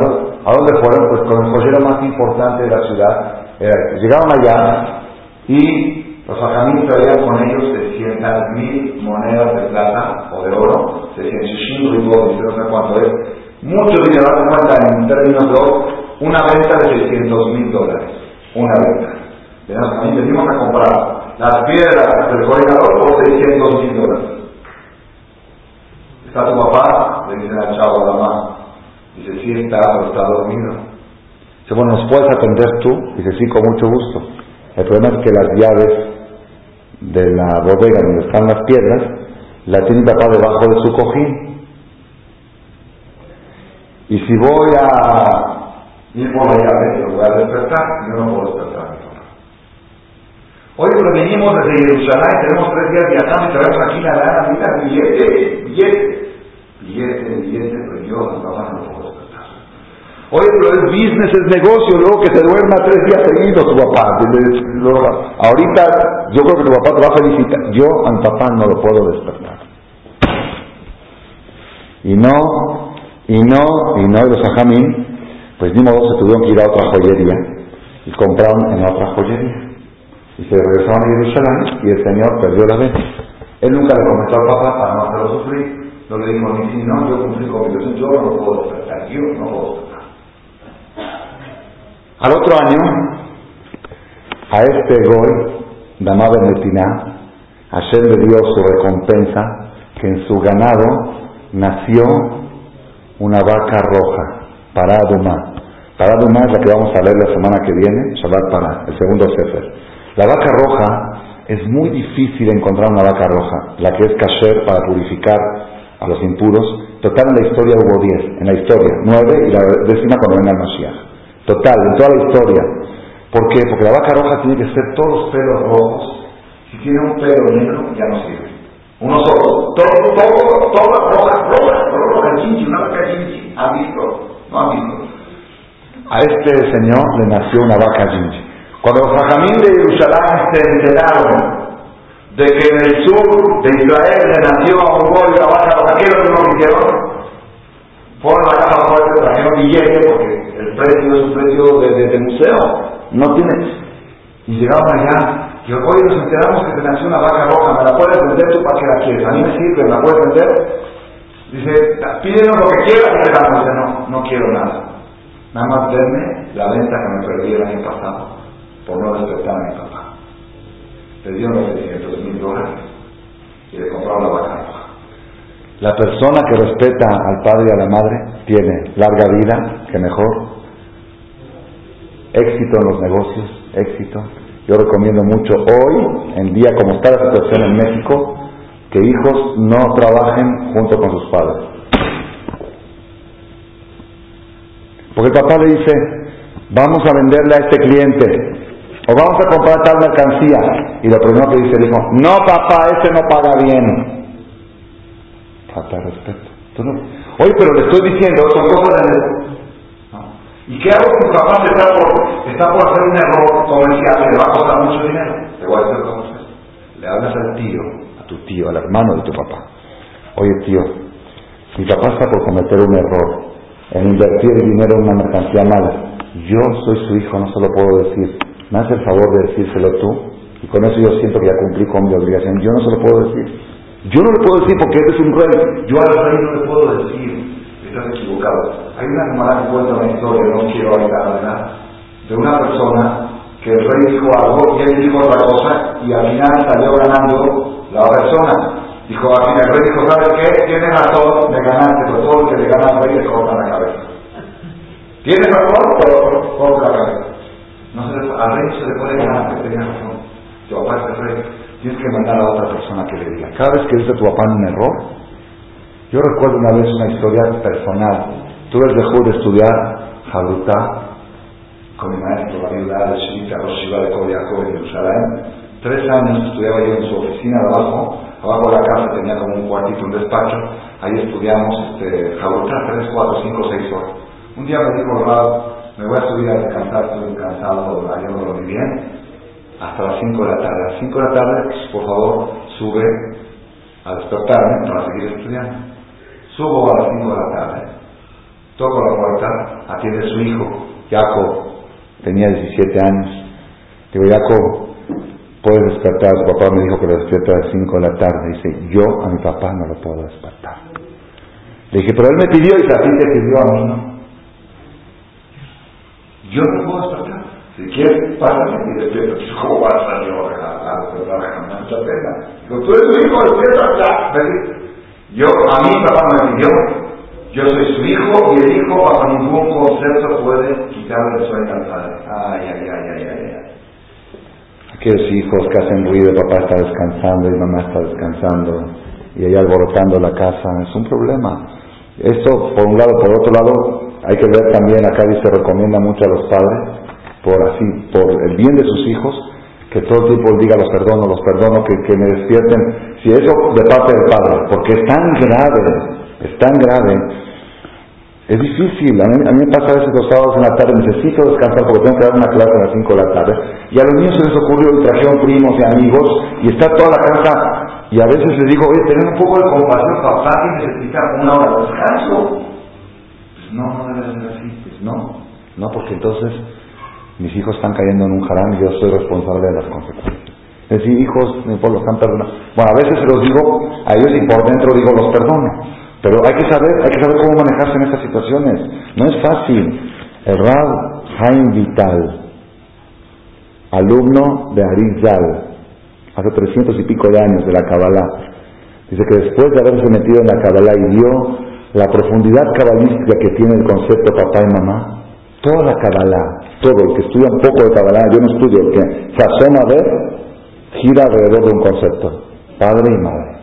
¿A dónde fueron? Pues con el joyero más importante de la ciudad. llegaron allá y los hajamim traían con ellos 600 mil monedas de plata o de oro, 600 mil no sé cuánto es. Mucho dinero, cuenta en términos de hoy, una venta de 600 mil dólares. Una venta. Los venimos a comprar las piedras del coordinador por 600 mil dólares. Está tu papá, le dicen al chavo a la mamá. Dice, sí está, pero está dormido. Dice, bueno, ¿nos puedes atender tú? Dice, sí, con mucho gusto. El problema es que las llaves de la bodega donde están las piedras la tiene papá debajo de su cojín. Y si voy a ir por la llave, lo voy a despertar, yo no puedo despertar. Hoy pero venimos desde Jerusalén, tenemos tres días viajando y traemos aquí la lana, mira, billete, billete, billete, billete, pero yo, papá no lo puedo Oye, pero es business, es negocio, luego que se duerma tres días seguidos tu papá. Ahorita yo creo que tu papá te va a felicitar. Yo a mi papá no lo puedo despertar. Y no, y no, y no, y los ajamín, pues ni modo se tuvieron que ir a otra joyería y compraron en otra joyería. Y se regresaron a Jerusalén y el Señor perdió la venta. Él nunca le comentó al papá para no hacerlo sufrir. No le dijo ni si no, yo cumplí con mi yo no puedo despertar, yo no puedo despertar. Al otro año, a este Goy, Damá Benetina, Hashem le dio su recompensa, que en su ganado nació una vaca roja, Paraduma. Paraduma es la que vamos a leer la semana que viene, Shabbat para, el segundo Sefer. La vaca roja es muy difícil encontrar una vaca roja, la que es kasher para purificar a los impuros. Total, en la historia hubo diez, en la historia, nueve y la décima cuando venga el Mashiach. Total, en toda la historia. ¿Por qué? Porque la vaca roja tiene que ser todos los pelos rojos. Si tiene un pelo negro, ya no sirve. Uno solo. Todo, todo, todo roja, roja, roja, chinchi, una vaca chinchi. ¿Ha visto? No ha visto. A este señor le nació una vaca chinchi. Cuando los rajamín de Jerusalén se enteraron de que en el sur de Israel le nació a un gol la vaca roja, ¿qué lo hicieron? Fueron a la casa fuerte, trajeron billete, porque el precio es un precio de, museo, no tiene. Y llegamos allá, y hoy nos enteramos que te nació una vaca roja, ¿me la puedes vender tú para que la quieres? A mí me sirve, ¿me la puedes vender? Dice, pídenos lo que quieras no, no quiero nada. Nada más denme la venta que me perdí el año pasado por no respetar a mi papá. Le los 600 mil dólares y le compraron la vaca. La persona que respeta al padre y a la madre tiene larga vida, que mejor, éxito en los negocios, éxito. Yo recomiendo mucho hoy, en día como está la situación en México, que hijos no trabajen junto con sus padres. Porque papá le dice, vamos a venderle a este cliente, o vamos a comprar tal mercancía. Y lo primero que dice el hijo, no papá, ese no paga bien. Falta respeto. Oye, pero le estoy diciendo, son cosas de ¿Y qué hago si papá está por, está por hacer un error comercial que le va a costar mucho dinero? Te voy a decir cómo es. Le hablas al tío, a tu tío, al hermano de tu papá. Oye, tío, mi papá está por cometer un error en invertir el dinero en una mercancía mala. Yo soy su hijo, no se lo puedo decir. ¿Me hace el favor de decírselo tú? Y con eso yo siento que ya cumplí con mi obligación. Yo no se lo puedo decir. Yo no le puedo decir porque eres un rey. Yo al rey no le puedo decir. Estás equivocado. Hay una semana que cuenta una historia, no quiero ahorita hablar, de una persona que el rey dijo algo y él dijo otra cosa y al final salió ganando la persona. Dijo, al final el rey dijo, ¿sabes qué? Tienes razón, me ganaste, pero todo el que le gana al rey le corta la cabeza. Tienes razón, pero corta la cabeza. No se le, al rey se le puede ganar, que tenía razón. Tu papá es el rey. Tienes que mandar a otra persona que le diga. Cada vez que dice tu papá un error, yo recuerdo una vez una historia personal. Tuve el dejó de estudiar Jalutá con mi maestro David de Shivita Roshiva de Kobiakov en Jerusalén. Tres años estudiaba yo en su oficina de abajo. Abajo de la casa tenía como un cuartito, un despacho. Ahí estudiamos este, Jalutá, tres, cuatro, cinco, seis horas. Un día me dijo Raúl, me voy a subir a descansar, estoy cansado, ayer no dormí bien. Hasta las cinco de la tarde. A las cinco de la tarde, por favor, sube a despertarme para seguir estudiando. Subo a las cinco de la tarde. Toco la puerta, atiende su hijo, Jacob, tenía 17 años. Digo, Jacob, puedes despertar. Su papá me dijo que lo despierta a las 5 de la tarde. Dice, yo a mi papá no lo puedo despertar. Le dije, pero él me pidió y a ti te pidió a mí. Yo no puedo despertar. Si quieres, pásame y despierta. ¿Cómo vas a salir a despertar? Mucha pena. Digo, tú eres tu hijo, despierta ya. Yo, a mí mi papá me pidió yo soy su hijo y el hijo bajo ningún concepto puede quitarle el sueño al padre. Ay, ay, ay, ay, ay, ay. Aquellos hijos que hacen ruido, papá está descansando y mamá está descansando y ahí alborotando la casa, es un problema. Esto por un lado, por otro lado, hay que ver también, acá dice, recomienda mucho a los padres, por así, por el bien de sus hijos, que todo el tiempo diga los perdono, los perdono, que, que me despierten. Si eso de parte del padre, porque es tan grave, es tan grave es difícil, a mí, me pasa a veces los sábados en la tarde, necesito descansar porque tengo que dar una clase a las 5 de la tarde, y a los niños se les ocurrió y trajeron primos y amigos, y está toda la casa, y a veces les digo, oye, ten un poco de compasión, papá, que necesita una hora de descanso. No, no pues no, no, porque entonces mis hijos están cayendo en un jarán y yo soy responsable de las consecuencias. Es decir, hijos, por los están perdonando. Bueno, a veces se los digo a ellos y por dentro digo, los perdono. Pero hay que saber, hay que saber cómo manejarse en estas situaciones. No es fácil. El Rab Vital, alumno de Arizal, hace 300 y pico de años de la Kabbalah, dice que después de haberse metido en la Kabbalah y vio la profundidad cabalística que tiene el concepto papá y mamá, toda la Kabbalah, todo el que estudia un poco de Kabbalah, yo no estudio, el que se asoma a ver, gira alrededor de un concepto, padre y madre.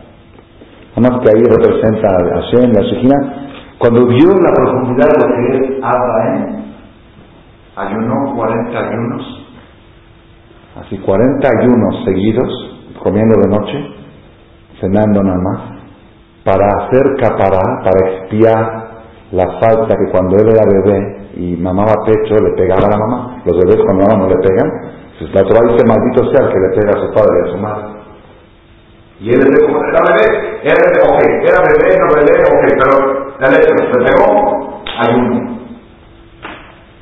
Además que ahí representa a Hashem, la. Cuando vio la profundidad de lo que es Abraham, ayunó 40 ayunos, así 40 ayunos seguidos, comiendo de noche, cenando nada más, para hacer capará, para expiar la falta que cuando él era bebé y mamaba pecho le pegaba a la mamá. Los bebés cuando no le pegan, pues la Torah dice maldito sea el que le pega a su padre y a su madre. Y él le como era bebé, era bebé, ok, era bebé, no bebé, ok, pero el hecho se pegó, ayuno.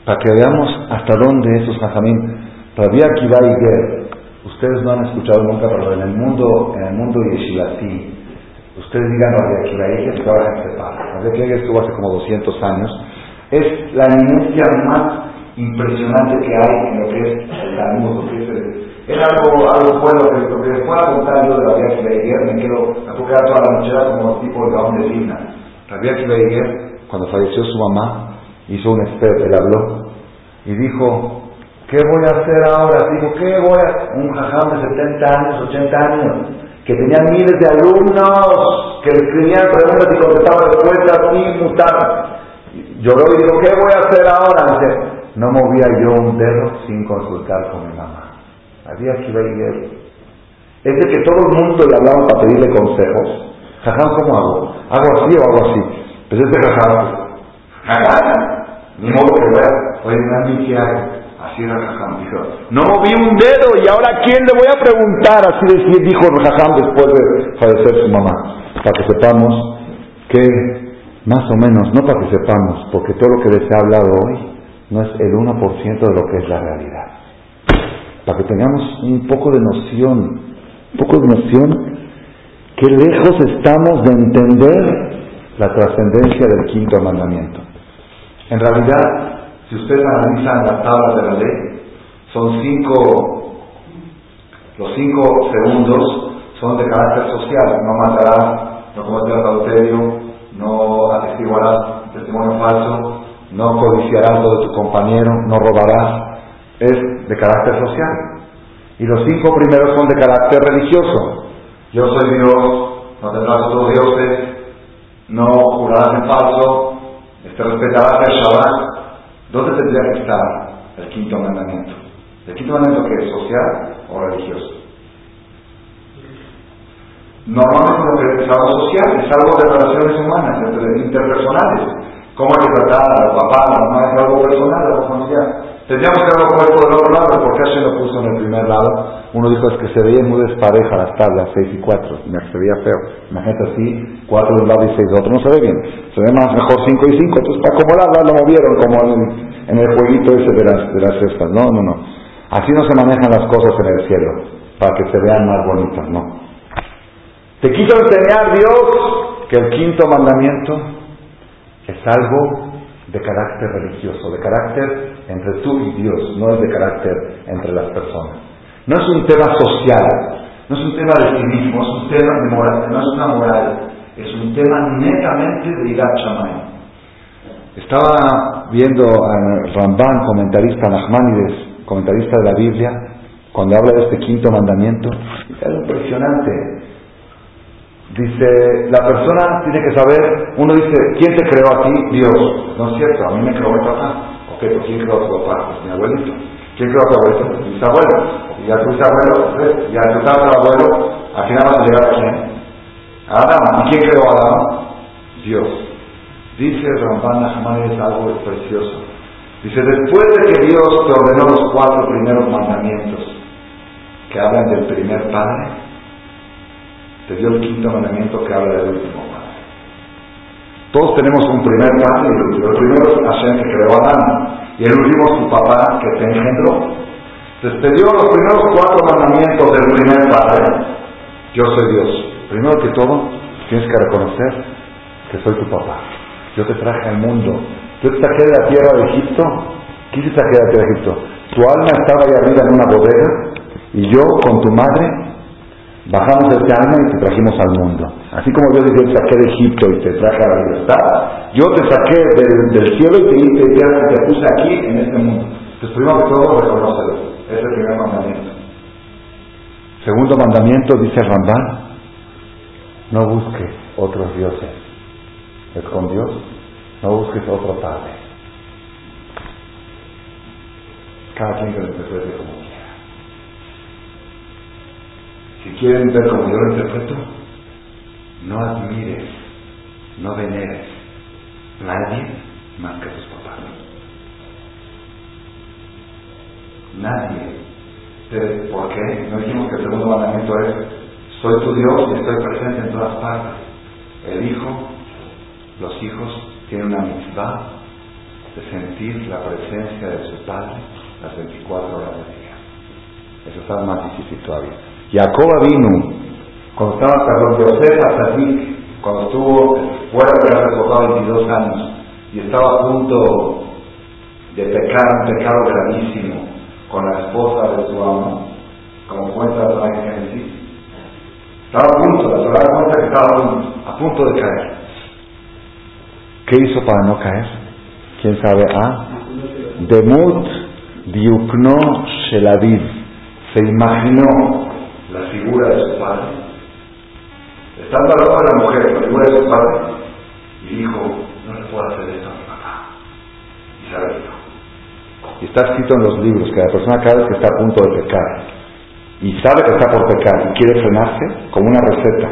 Para que veamos hasta dónde esos jajamín. Rabbi Akiva Iger, ustedes no han escuchado nunca, pero en el mundo, en el mundo yeshivati, ustedes digan Rabbi Akiva Iger, que ahora se separa. Rabbi Akiva Iger estuvo hace como 200 años. Es la eminencia más impresionante que hay en lo que es el Talmud, lo es algo, algo bueno que, que después a contar yo de la que ayer me quedo, me puedo quedar toda la noche como tipo de gaón de Lina. Rabia ayer, cuando falleció su mamá, hizo un experto, le habló y dijo, ¿qué voy a hacer ahora? Dijo, ¿qué voy a Un jajam de 70 años, 80 años, que tenía miles de alumnos, que escribían preguntas y contestaban respuestas sin mutar. Lloró y dijo, ¿qué voy a hacer ahora? No movía yo un dedo sin consultar con mi mamá. Había Shiva Ese que todo el mundo le hablaba para pedirle consejos. Jajam, ¿cómo hago? ¿Hago así o hago así? Pues este jajam, jajam, ni modo que vea. Oye, Nami, ¿qué? No moví un dedo y ahora quién le voy a preguntar? Así decía, dijo Jajam después de fallecer su mamá, para que sepamos que, más o menos, no para que sepamos, porque todo lo que les he hablado hoy no es el 1% de lo que es la realidad para que tengamos un poco de noción, un poco de noción, qué lejos estamos de entender la trascendencia del quinto mandamiento. En realidad, si ustedes analizan las tablas de la ley, son cinco, los cinco segundos son de carácter social, no matarás, no cometerás adulterio, no atestiguarás testimonio falso, no codiciarás lo de tu compañero, no robarás, es de carácter social. Y los cinco primeros son de carácter religioso. Yo soy Dios, no tendrás otros dioses, no jurarás en falso, te respetarás el Shabbat. ¿Dónde tendría que estar el quinto mandamiento? ¿El quinto mandamiento que es social o religioso? Normalmente lo que es algo social, es algo de relaciones humanas, interpersonales. ¿Cómo hay que tratar a los papás, a la mamá? Es algo personal, algo familiar. Tendríamos que haberlo puesto del otro lado, ¿por qué se lo puso en el primer lado? Uno dijo es que se veían muy despareja las tablas, 6 y 4, se veía feo. Imagínate así, 4 de un lado y 6 de otro, no se ve bien. Se ve más mejor 5 y 5, entonces para acomodarla lo movieron como en, en, el jueguito ese de las, de las cestas. No, no, no. Así no se manejan las cosas en el cielo, para que se vean más bonitas, no. Te quiso enseñar Dios que el quinto mandamiento es algo de carácter religioso, de carácter entre tú y Dios, no es de carácter entre las personas. No es un tema social, no es un tema de civismo, es un tema de moral, no es una moral, es un tema netamente de Irat Shammai. Estaba viendo a Ramban, comentarista Nachmanides, comentarista de la Biblia, cuando habla de este quinto mandamiento, es impresionante. Dice, la persona tiene que saber, uno dice, ¿quién te creó a ti? Dios. No es cierto, a mí me creó mi papá. Ok, pues ¿quién creó a tu papá? Pues mi abuelito. ¿Quién creó a tu abuelito? Mis abuelos. Y a tu abuelo, pues, y a tu abuelo, al final vas a llegar a quién? A Adán. ¿Y quién creó a Adán? Dios. Dice Ramban Ahmad es algo precioso. Dice, después de que Dios te ordenó los cuatro primeros mandamientos que hablan del primer padre, te dio el quinto mandamiento que habla del último padre. Todos tenemos un primer padre y el último. El primero es Hashem que creó a Adán y el último es tu papá que te engendró. Entonces te dio los primeros cuatro mandamientos del primer padre. Yo soy Dios. Primero que todo, tienes que reconocer que soy tu papá. Yo te traje al mundo. Yo te saqué de la tierra de Egipto. ¿Quién te saqué de la tierra de Egipto? Tu alma estaba ahí arriba en una bodega y yo con tu madre Bajamos este alma y te trajimos al mundo. Así como yo te saqué de Egipto y te traje a la libertad, yo te saqué del, cielo y te, te, te, puse aquí en este mundo. Entonces, primero que todo, reconócelo. Es el primer mandamiento. Segundo mandamiento, dice Rambán, no busques otros dioses. Es con Dios, no busques otro Padre. Cada quien que lo interprete como si quieren ver como yo lo interpreto, no admires, no veneres nadie más que tus papás. Nadie. ¿Por qué? No dijimos que el segundo mandamiento es, soy tu Dios y estoy presente en todas partes. El hijo, los hijos tienen una mitzvah de sentir la presencia de su padre las 24 horas del día. Eso está más difícil todavía. Jacob vino cuando estaba perdón, Yosef Azadik, cuando estuvo fuera de casa de 22 años y estaba a punto de pecar un pecado gravísimo con la esposa de su amo, como cuenta la Génesis, estaba a punto, la Torah cuenta que estaba a punto de caer. ¿Qué hizo para no caer? ¿Quién sabe? Ah, Demut Diukno Shelavid. Se imaginó la figura de su padre. Estando al lado de la mujer, la figura de su padre, y dijo, no le puedo hacer esto a mi papá. Y sabe Y está escrito en los libros que la persona cada vez que está a punto de pecar y sabe que está por pecar y quiere frenarse, como una receta,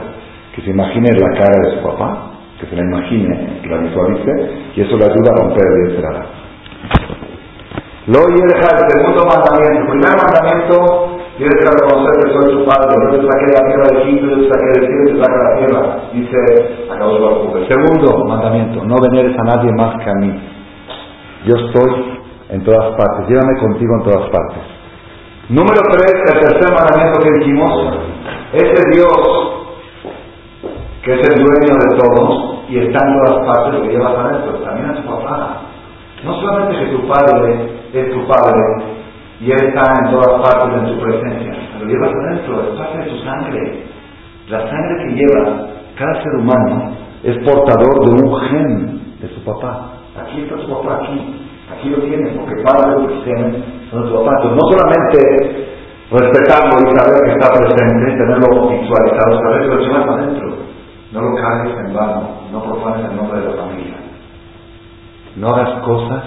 que se imagine la cara de su papá, que se la imagine, que la visualice, y eso le ayuda a romper el entrada. Lo y el segundo mandamiento. El primer mandamiento Tienes que reconocer que soy tu padre. Yo te saqué de la tierra de Egipto, yo te saqué del cielo te saqué de la tierra. Dice, acabó el segundo mandamiento, no veneres a nadie más que a mí. Yo estoy en todas partes. Llévame contigo en todas partes. Número tres, el tercer mandamiento que dijimos, ese Dios que es el dueño de todos, y está en todas partes, lo llevas adentro, también a tu papá. No solamente que tu padre es tu padre y él está en todas partes en tu presencia, lo llevas adentro, es parte de tu sangre. La sangre que lleva cada ser humano es portador de un gen de su papá. Aquí está su papá, aquí. Aquí lo tienes, porque padre de tus genes son tu papá. Entonces, no solamente respetarlo y saber que está presente, tenerlo visualizado, saber que lo llevas adentro. No lo cargues en vano, no propones el nombre de la familia. No hagas cosas,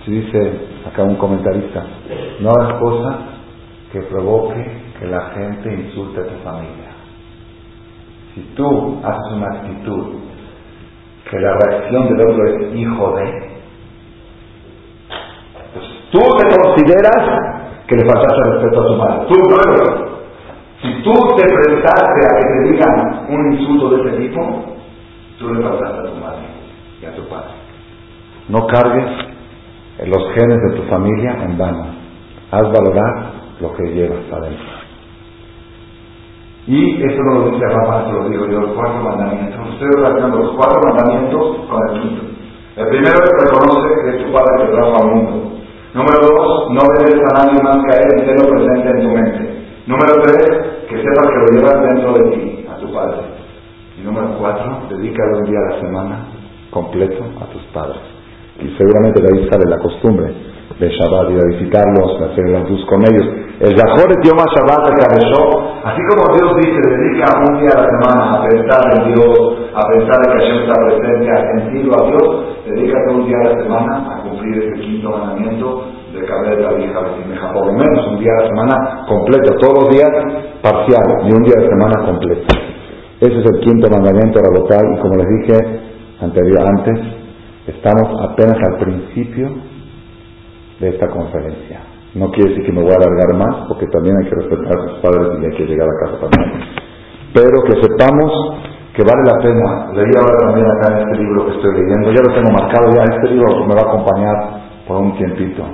así dice acá un comentarista, no hagas cosas que provoque que la gente insulte a tu familia. Si tú haces una actitud que la reacción del otro es hijo de, pues tú te consideras que le faltaste respeto a tu madre. Tú Si tú te prestaste a que te digan un insulto de ese tipo, tú le faltaste a tu madre y a tu padre. No cargues los genes de tu familia en vano. Haz valorar lo que llevas adentro. Y esto no lo dice Rafa, lo digo yo, el cuarto mandamiento. Estoy relacionando los cuatro mandamientos con el quinto. El primero es reconoce que es tu padre que trajo al mundo. Número dos, no debes a nadie más que a él presente en tu mente. Número tres, que sepas que lo llevas dentro de ti, a tu padre. Y número cuatro, dedícalo un día a la semana completo a tus padres. Y seguramente de ahí sale la costumbre de Shabbat, ir a visitarlos, de hacer la luz con ellos. El Zahor Yom Shabbat de Kadeshó, así como Dios dice, dedica un día a la semana a pensar en Dios, a pensar en que Hashem está presente, a sentirlo a Dios, dedícate un día a la semana a cumplir ese quinto mandamiento de caber de la vieja vecineja, por lo menos un día a la semana completo, todos los días parcial, ni un día a la semana completo. Ese es el quinto mandamiento local y como les dije anterior, antes, estamos apenas al principio de esta conferencia. No quiere decir que me voy a alargar más, porque también hay que respetar a sus padres y hay que llegar a casa también. Pero que sepamos que vale la pena. Leí ahora también acá en este libro que estoy leyendo, ya lo tengo marcado, ya este libro me va a acompañar por un tiempito,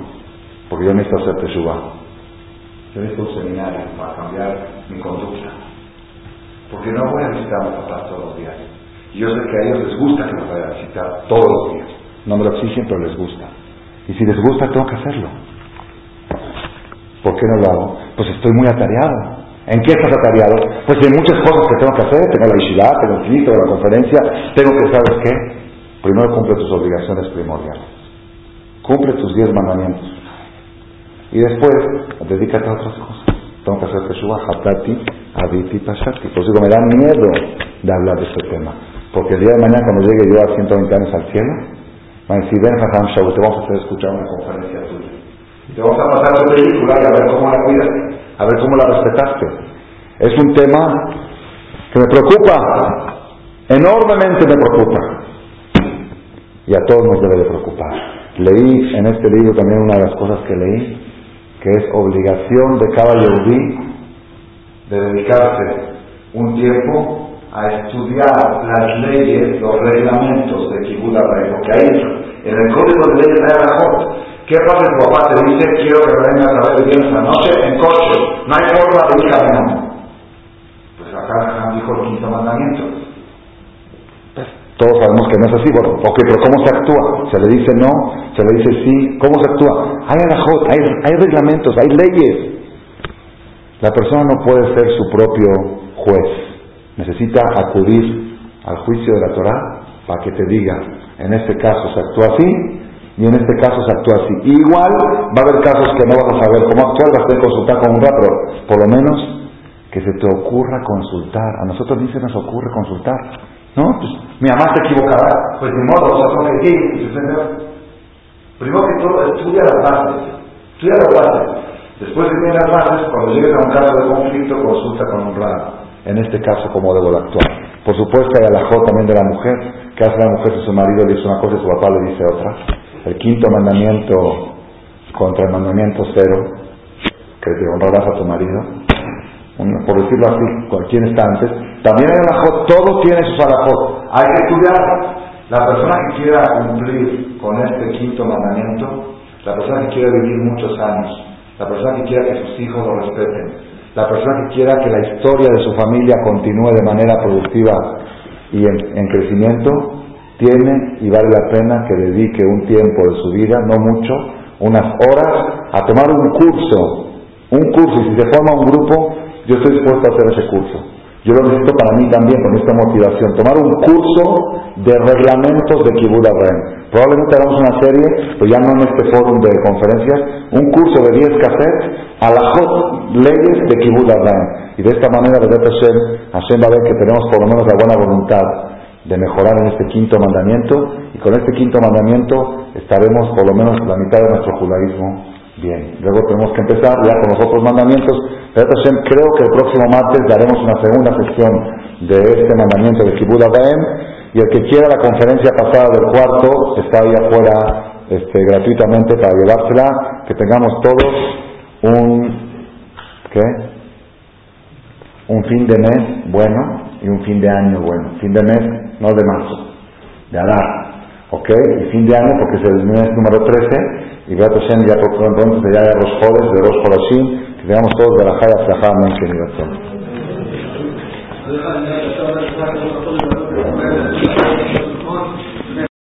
porque yo necesito hacer teshuva. Yo necesito un seminario para cambiar mi conducta. Porque no voy a visitar a mis papás todos los días. Yo sé que a ellos les gusta que los vaya a visitar todos los días. No me lo exigen, pero les gusta. Y si les gusta, tengo que hacerlo. ¿Por qué no lo hago? Pues estoy muy atareado. ¿En qué estás atareado? Pues hay muchas cosas que tengo que hacer. Tengo la isla, tengo el tengo la conferencia. Tengo que, ¿sabes qué? Primero cumple tus obligaciones primordiales. Cumple tus diez mandamientos. Y después, dedícate a otras cosas. Tengo que hacer Teshuvah, Hatati, Aditi, Pashati. Por eso me da miedo de hablar de este tema. Porque el día de mañana, cuando llegue yo a 120 años al cielo, van a decir, ven Jajam Shaw, te vamos a hacer escuchar una conferencia tuya. Te vamos a pasar tu película y a ver cómo la cuidas, a ver cómo la respetaste. Es un tema que me preocupa, enormemente me preocupa. Y a todos nos debe de preocupar. Leí en este libro también una de las cosas que leí, que es obligación de cada yehudí de dedicarse un tiempo a estudiar las leyes, los reglamentos de Kibbutz porque ahí en el código de leyes de Arajot, ¿qué pasa si papá te dice quiero que vengas a ver bien esta noche en coche? No hay forma de ir caminando. Pues acá dijo el quinto mandamiento. Pues, todos sabemos que no es así. Bueno, ok, pero ¿cómo se actúa? ¿Se le dice no? ¿Se le dice sí? ¿Cómo se actúa? Hay arajot, hay, hay reglamentos, hay leyes. La persona no puede ser su propio juez necesita acudir al juicio de la Torah para que te diga, en este caso se actúa así y en este caso se actúa así. igual va a haber casos que no vas a saber cómo actuar, vas a tener que consultar con un rato, por lo menos que se te ocurra consultar. A nosotros ni se nos ocurre consultar. ¿No? Pues mi mamá se equivocará. Pues ni modo, o sea, tengo que ir. Primero que todo, estudia las bases. Estudia las bases. Después de tener las bases, cuando llegues a un caso de conflicto, consulta con un rato en este caso cómo debo de actuar. Por supuesto hay alajó también de la mujer, que hace la mujer si su marido le dice una cosa y su papá le dice otra. El quinto mandamiento contra el mandamiento cero, que te honrarás a tu marido, por decirlo así, está antes, también hay alajó, todo tiene sus alajó, hay que estudiar. La persona que quiera cumplir con este quinto mandamiento, la persona que quiera vivir muchos años, la persona que quiera que sus hijos lo respeten, la persona que quiera que la historia de su familia continúe de manera productiva y en, crecimiento, tiene y vale la pena que dedique un tiempo de su vida, no mucho, unas horas, a tomar un curso. Un curso, y si se forma un grupo, yo estoy dispuesto a hacer ese curso. Yo lo necesito para mí también, con esta motivación. Tomar un curso de reglamentos de Kibbutz Abraham. Probablemente hagamos una serie, pero ya no en este foro de conferencias, un curso de 10 cassettes a las leyes de Kibbutz Abraham. Y de esta manera, verdad Hashem, Hashem va a ver que tenemos por lo menos la buena voluntad de mejorar en este quinto mandamiento. Y con este quinto mandamiento estaremos por lo menos la mitad de nuestro judaísmo bien. Luego tenemos que empezar ya con los otros mandamientos creo que el próximo martes daremos una segunda sesión de este mandamiento de Kibbutz Abaem y el que quiera la conferencia pasada del cuarto está ahí afuera este, gratuitamente para llevársela, que tengamos todos un, ¿qué? un fin de mes bueno y un fin de año bueno. Fin de mes, no de marzo, de Adar. ¿ok? Y fin de año, porque es el mes número 13, y Beato Shem ya por pronto ya de los jóvenes, de los Jolashim, que tengamos todos de la jada, Jaya Flajá, amén, que ni